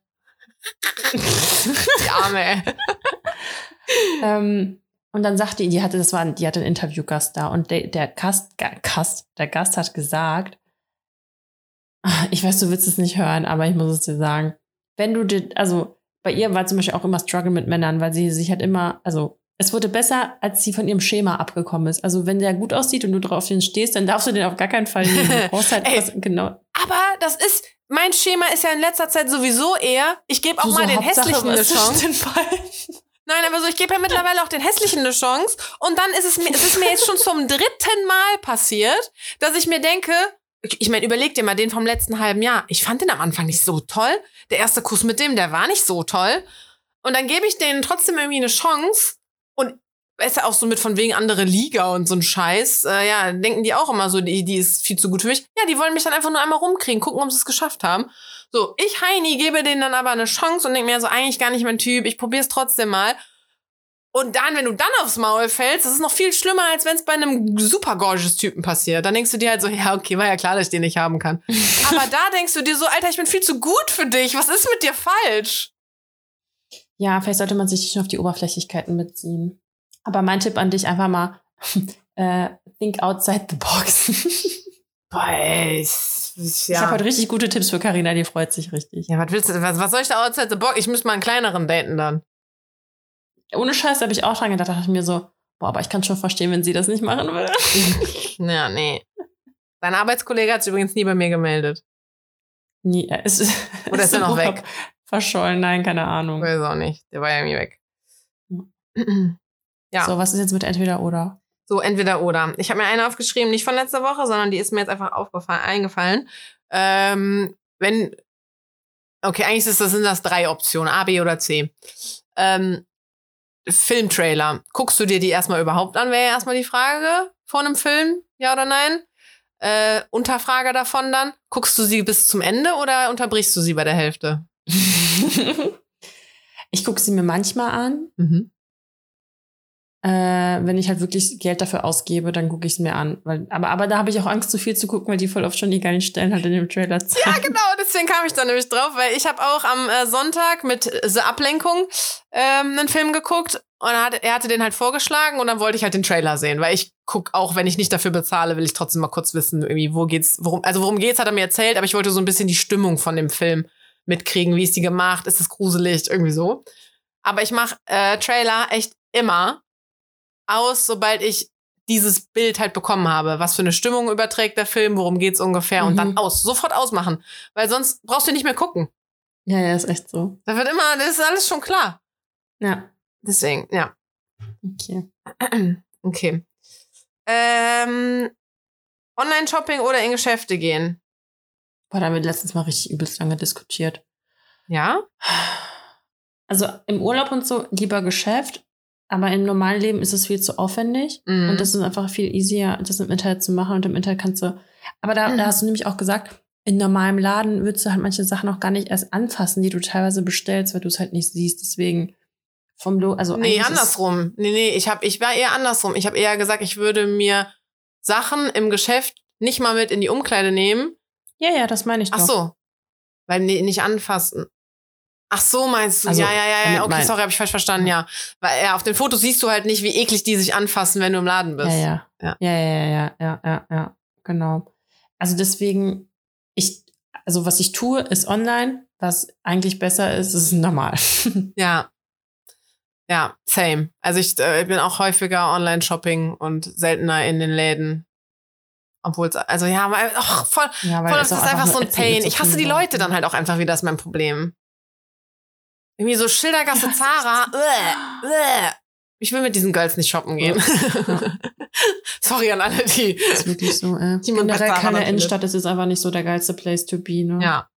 die Arme, ey. ähm, und dann sagte die, die hatte, das war, die hatte einen Interviewgast da und der, der Gast, Ga- Gast, der Gast hat gesagt, Ah, ich weiß, du willst es nicht hören, aber ich muss es dir sagen. Wenn du dir, also bei ihr war zum Beispiel auch immer Struggle mit Männern, weil sie sich halt immer, also es wurde besser, als sie von ihrem Schema abgekommen ist. Also wenn der gut aussieht und du drauf den stehst, dann darfst du den auf gar keinen Fall nehmen. Du brauchst halt was, genau. Aber das ist, mein Schema ist ja in letzter Zeit sowieso eher, ich gebe auch Du mal so, den Hauptsache, Hässlichen eine Chance. Nein, aber so, ich gebe ja mittlerweile auch den Hässlichen eine Chance. Und dann ist es mir, es ist mir jetzt schon zum dritten Mal passiert, dass ich mir denke, ich ich meine, überleg dir mal den vom letzten halben Jahr. Ich fand den am Anfang nicht so toll. Der erste Kuss mit dem, der war nicht so toll. Und dann gebe ich denen trotzdem irgendwie eine Chance. Und ist ja auch so mit von wegen andere Liga und so ein Scheiß. Äh, ja, denken die auch immer so, die, die ist viel zu gut für mich. Ja, die wollen mich dann einfach nur einmal rumkriegen, gucken, ob sie es geschafft haben. So, ich, Heini, gebe denen dann aber eine Chance und denke mir so, eigentlich gar nicht mein Typ, ich probiere es trotzdem mal. Und dann, wenn du dann aufs Maul fällst, das ist noch viel schlimmer, als wenn es bei einem super gorgeous Typen passiert. Dann denkst du dir halt so, ja, okay, war ja klar, dass ich den nicht haben kann. Aber da denkst du dir so, Alter, ich bin viel zu gut für dich. Was ist mit dir falsch? Ja, vielleicht sollte man sich nicht nur auf die Oberflächlichkeiten mitziehen. Aber mein Tipp an dich einfach mal, äh, think outside the box. Boah, ey, ist- ist- Ich habe ja. heute richtig gute Tipps für Karina, die freut sich richtig. Ja, was willst du, was, was soll ich da outside the box? Ich müsste mal einen kleineren daten dann. Ohne Scheiß habe ich auch dran gedacht, dachte ich mir so, boah, aber ich kann schon verstehen, wenn sie das nicht machen will. ja, nee. Dein Arbeitskollege hat sich übrigens nie bei mir gemeldet. Nie, er ist, Oder ist er im noch Urlaub weg? Verschollen, nein, keine Ahnung. Weiß auch nicht. Der war ja irgendwie weg. Ja. So, was ist jetzt mit entweder oder? So, entweder oder. Ich habe mir eine aufgeschrieben, nicht von letzter Woche, sondern die ist mir jetzt einfach aufgefallen, eingefallen. Ähm, wenn, okay, eigentlich ist das, sind das drei Optionen, A, B oder C. Ähm, Filmtrailer. Guckst du dir die erstmal überhaupt an, wäre ja erstmal die Frage vor einem Film, ja oder nein? Äh, Unterfrage davon dann, guckst du sie bis zum Ende oder unterbrichst du sie bei der Hälfte? ich gucke sie mir manchmal an. Mhm. Äh, wenn ich halt wirklich Geld dafür ausgebe, dann gucke ich es mir an. Weil, aber, aber da habe ich auch Angst, zu viel zu gucken, weil die voll oft schon die geilen Stellen halt in dem Trailer zeigen. Ja, genau, deswegen kam ich da nämlich drauf, weil ich habe auch am äh, Sonntag mit The Ablenkung ähm, einen Film geguckt und er, hat, er hatte den halt vorgeschlagen und dann wollte ich halt den Trailer sehen, weil ich guck auch, wenn ich nicht dafür bezahle, will ich trotzdem mal kurz wissen, irgendwie, wo geht's, worum, also worum geht's, hat er mir erzählt, aber ich wollte so ein bisschen die Stimmung von dem Film mitkriegen, wie ist die gemacht, ist es gruselig, irgendwie so. Aber ich mache äh, Trailer echt immer aus, sobald ich dieses Bild halt bekommen habe. Was für eine Stimmung überträgt der Film, worum geht's ungefähr und Mhm. dann aus, sofort ausmachen. Weil sonst brauchst du nicht mehr gucken. Ja, ja, ist echt so. Da wird immer, das ist alles schon klar. Ja, Deswegen, ja. okay. Okay. Ähm, Online-Shopping oder in Geschäfte gehen? Boah, da haben wir letztens mal richtig übelst lange diskutiert. Ja? Also im Urlaub und so lieber Geschäft, aber im normalen Leben ist es viel zu aufwendig. Mhm. Und das ist einfach viel easier, das im Internet zu machen. Und im Internet kannst du. Aber da, da hast du nämlich auch gesagt, in normalem Laden würdest du halt manche Sachen auch gar nicht erst anfassen, die du teilweise bestellst, weil du es halt nicht siehst. Deswegen vom Lo also nee, andersrum. Nee, nee, ich, hab, ich war eher andersrum. Ich habe eher gesagt, ich würde mir Sachen im Geschäft nicht mal mit in die Umkleide nehmen. Ja, ja, das meine ich doch. Ach so. Weil nee, nicht anfassen. Ach so, meinst du? Also, ja, ja, ja, ja. Okay, sorry, habe ich falsch verstanden, ja. Weil ja, auf den Fotos siehst du halt nicht, wie eklig die sich anfassen, wenn du im Laden bist. Ja, ja. Ja. Ja, ja, ja, ja, ja, ja, ja, genau. Also deswegen, ich, also was ich tue, ist online. Was eigentlich besser ist, ist normal. Ja. Ja, same. Also ich äh, bin auch häufiger Online-Shopping und seltener in den Läden. Obwohl es, also ja, ach, voll, ja, voll, das ist einfach so ein Pain. Ich hasse die Leute dann halt auch einfach wieder, das ist mein Problem. Irgendwie so Schildergasse Ja, Zara. Uäh, uäh. Ich will mit diesen Girls nicht shoppen gehen. Sorry an alle, die. ist wirklich so, äh. Die Generell keine Innenstadt, es ist einfach nicht so der geilste Place to be, ne? Ja.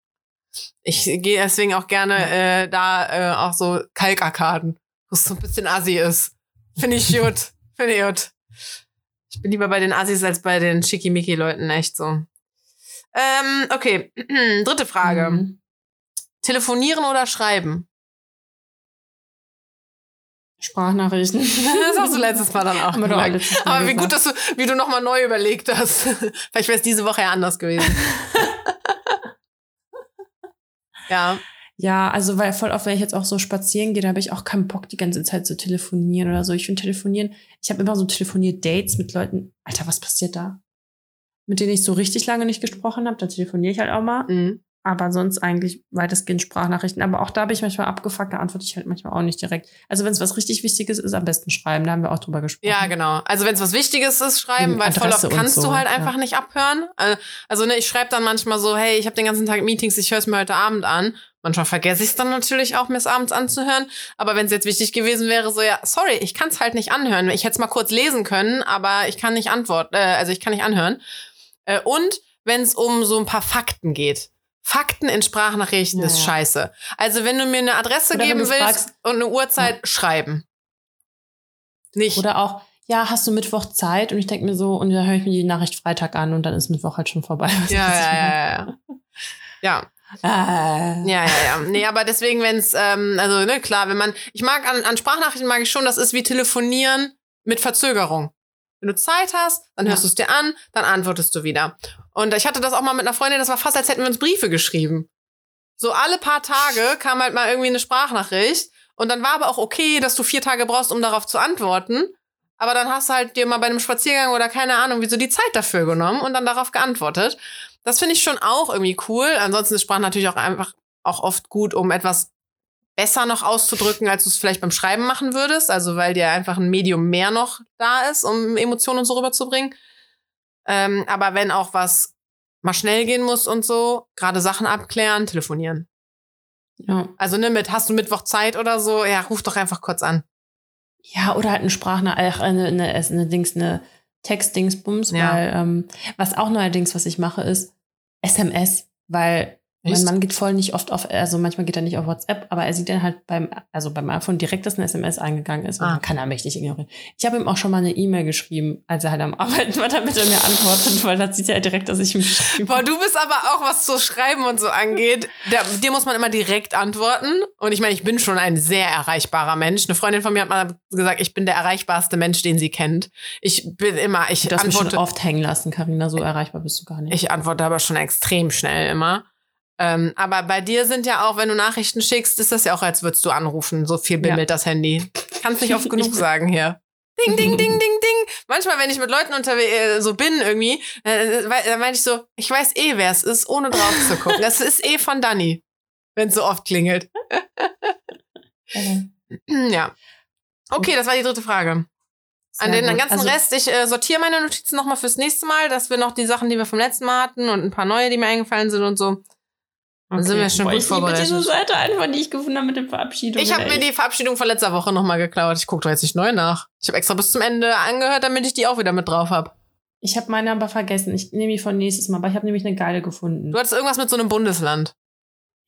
Ich gehe deswegen auch gerne äh, da äh, auch so Kalkarkaden, wo es so ein bisschen assi ist. Finde ich gut. Finde ich gut. Ich bin lieber bei den Assis als bei den Schickimicki-Leuten, echt so. Ähm, okay, dritte Frage. Mhm. Telefonieren oder schreiben? Sprachnachrichten. Das hast du letztes Mal dann auch gesagt. Mal Aber wie gut, dass du, wie du nochmal neu überlegt hast. Vielleicht wäre es diese Woche ja anders gewesen. ja. Ja, also weil voll oft, wenn ich jetzt auch so spazieren gehe, da habe ich auch keinen Bock, die ganze Zeit zu telefonieren oder so. Ich finde telefonieren, ich habe immer so Telefonier-Dates mit Leuten. Alter, was passiert da? Mit denen ich so richtig lange nicht gesprochen habe, dann telefoniere ich halt auch mal. Mhm. Aber sonst eigentlich weitestgehend Sprachnachrichten. Aber auch da bin ich manchmal abgefuckt, da antworte ich halt manchmal auch nicht direkt. Also wenn es was richtig Wichtiges ist, am besten schreiben. Da haben wir auch drüber gesprochen. Ja, genau. Also wenn es was Wichtiges ist, schreiben, weil voll Adresse oft und kannst so, du halt ja. einfach nicht abhören. Äh, Also ne, ich schreibe dann manchmal so, hey, ich habe den ganzen Tag Meetings, ich höre es mir heute Abend an. Manchmal vergesse ich es dann natürlich auch, mir es abends anzuhören. Aber wenn es jetzt wichtig gewesen wäre, so ja, sorry, ich kann es halt nicht anhören. Ich hätte es mal kurz lesen können, aber ich kann nicht antworten, äh, also ich kann nicht anhören. Äh, und wenn es um so ein paar Fakten geht. Fakten in Sprachnachrichten Ja, ist ja. scheiße. Also wenn du mir eine Adresse Oder geben willst fragst- und eine Uhrzeit, schreiben. Nicht. Oder auch, ja, hast du Mittwoch Zeit? Und ich denke mir so, und dann höre ich mir die Nachricht Freitag an und dann ist Mittwoch halt schon vorbei. Ja, ja, ja, ja. Ja, Äh, Ja, ja, ja. Nee, aber deswegen, wenn es, ähm, also, ne, klar, wenn man, ich mag an, an Sprachnachrichten mag ich schon, das ist wie telefonieren mit Verzögerung. Wenn du Zeit hast, dann hörst Ja. du es dir an, dann antwortest du wieder. Und ich hatte das auch mal mit einer Freundin, das war fast, als hätten wir uns Briefe geschrieben. So alle paar Tage kam halt mal irgendwie eine Sprachnachricht und dann war aber auch okay, dass du vier Tage brauchst, um darauf zu antworten. Aber dann hast du halt dir mal bei einem Spaziergang oder keine Ahnung, wie so die Zeit dafür genommen und dann darauf geantwortet. Das finde ich schon auch irgendwie cool. Ansonsten ist Sprache natürlich auch einfach auch oft gut, um etwas besser noch auszudrücken, als du es vielleicht beim Schreiben machen würdest. Also weil dir einfach ein Medium mehr noch da ist, um Emotionen und so rüberzubringen. Ähm, aber wenn auch was mal schnell gehen muss und so, gerade Sachen abklären, telefonieren. ja. Also ne, mit hast du Mittwoch Zeit oder so, ja, ruf doch einfach kurz an. ja, oder halt eine Sprachnachricht, eine, eine, eine Dings, eine Textdingsbums, Ja. weil, ähm, was auch neuerdings, was ich mache, ist SMS, weil mein Echt? Mann geht voll nicht oft auf, also manchmal geht er nicht auf WhatsApp, aber er sieht dann halt beim, also beim iPhone direkt, dass eine SMS eingegangen ist und Ah. man kann er mächtig ignorieren. Ich habe ihm auch schon mal eine E-Mail geschrieben, als er halt am Arbeiten war, damit er mir antwortet, weil da sieht er direkt, dass ich ihm geschrieben Boah, du bist aber auch, was so Schreiben und so angeht, der, dir muss man immer direkt antworten. Und ich meine, ich bin schon ein sehr erreichbarer Mensch. Eine Freundin von mir hat mal gesagt, ich bin der erreichbarste Mensch, den sie kennt. Ich bin immer, ich Du hast mich schon oft hängen lassen, Karina, so erreichbar bist du gar nicht. ich antworte aber schon extrem schnell immer. Ähm, aber bei dir sind ja auch, wenn du Nachrichten schickst, ist das ja auch, als würdest du anrufen. So viel bimmelt das Handy. Kannst nicht oft genug sagen hier. Ding, ding, ding, ding, ding. Manchmal, wenn ich mit Leuten unterwegs äh, so bin irgendwie, äh, wei- dann meine ich so, ich weiß eh, wer es ist, ohne drauf zu gucken. Das ist eh von Dani, wenn es so oft klingelt. Äh, ja. Okay, das war die dritte Frage. sehr An den gut. ganzen Also, Rest, ich äh, sortiere meine Notizen nochmal fürs nächste Mal, dass wir noch die Sachen, die wir vom letzten Mal hatten und ein paar neue, die mir eingefallen sind und so. Dann sind wir schon Boah, gut ich liebe vorbereitet. diese Seite einfach, die ich gefunden habe mit den Verabschiedungen. Ich habe mir die Verabschiedung von letzter Woche nochmal geklaut. Ich gucke doch jetzt nicht neu nach. Ich habe extra bis zum Ende angehört, damit ich die auch wieder mit drauf habe. Ich habe meine aber vergessen. Ich nehme die von nächstes Mal, aber ich habe nämlich eine geile gefunden. Du hattest irgendwas mit so einem Bundesland.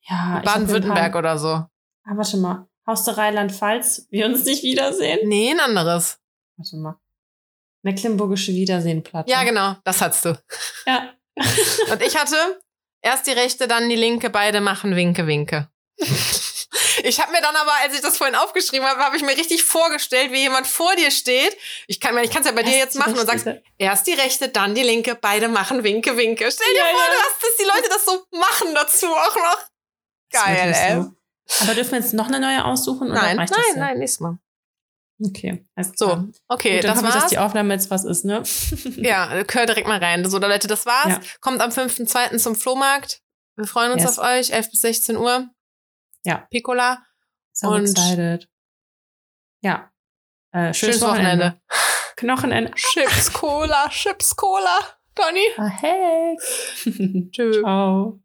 ja, Baden-Württemberg oder so. Ah, warte mal. Haus der Rheinland-Pfalz, wir uns nicht wiedersehen? Nee, ein anderes. Warte mal. Mecklenburgische Wiedersehenplatte. Ja, genau, das hattest du. Ja. Und ich hatte erst die rechte, dann die linke, beide machen Winke, Winke. Ich habe mir dann aber, als ich das vorhin aufgeschrieben habe, habe ich mir richtig vorgestellt, wie jemand vor dir steht. Ich kann ich kann's ja bei dir Erst jetzt die machen und sagst, erst die rechte, dann die linke, beide machen Winke, Winke. Stell dir Ja, vor, ja. du hast, dass die Leute das so machen dazu auch noch. Geil, ey. so. Aber dürfen wir jetzt noch eine neue aussuchen? Oder Nein, nein, nein, nächstes Mal. Okay, alles So, okay, Gut, dann das hoffe ich, dass war's. die Aufnahme jetzt was ist, ne? Ja, hör direkt mal rein. So, Leute, das war's. Ja. Kommt am 5.2. zum Flohmarkt. Wir freuen uns Yes. auf euch. 11 bis 16 Uhr. Ja. Piccola. So Und- excited. Ja. Äh, schönes, Schönes Wochenende. Knochenende. Chips Cola, Chips Cola. Donny. Ah, hey. Tschüss. Ciao.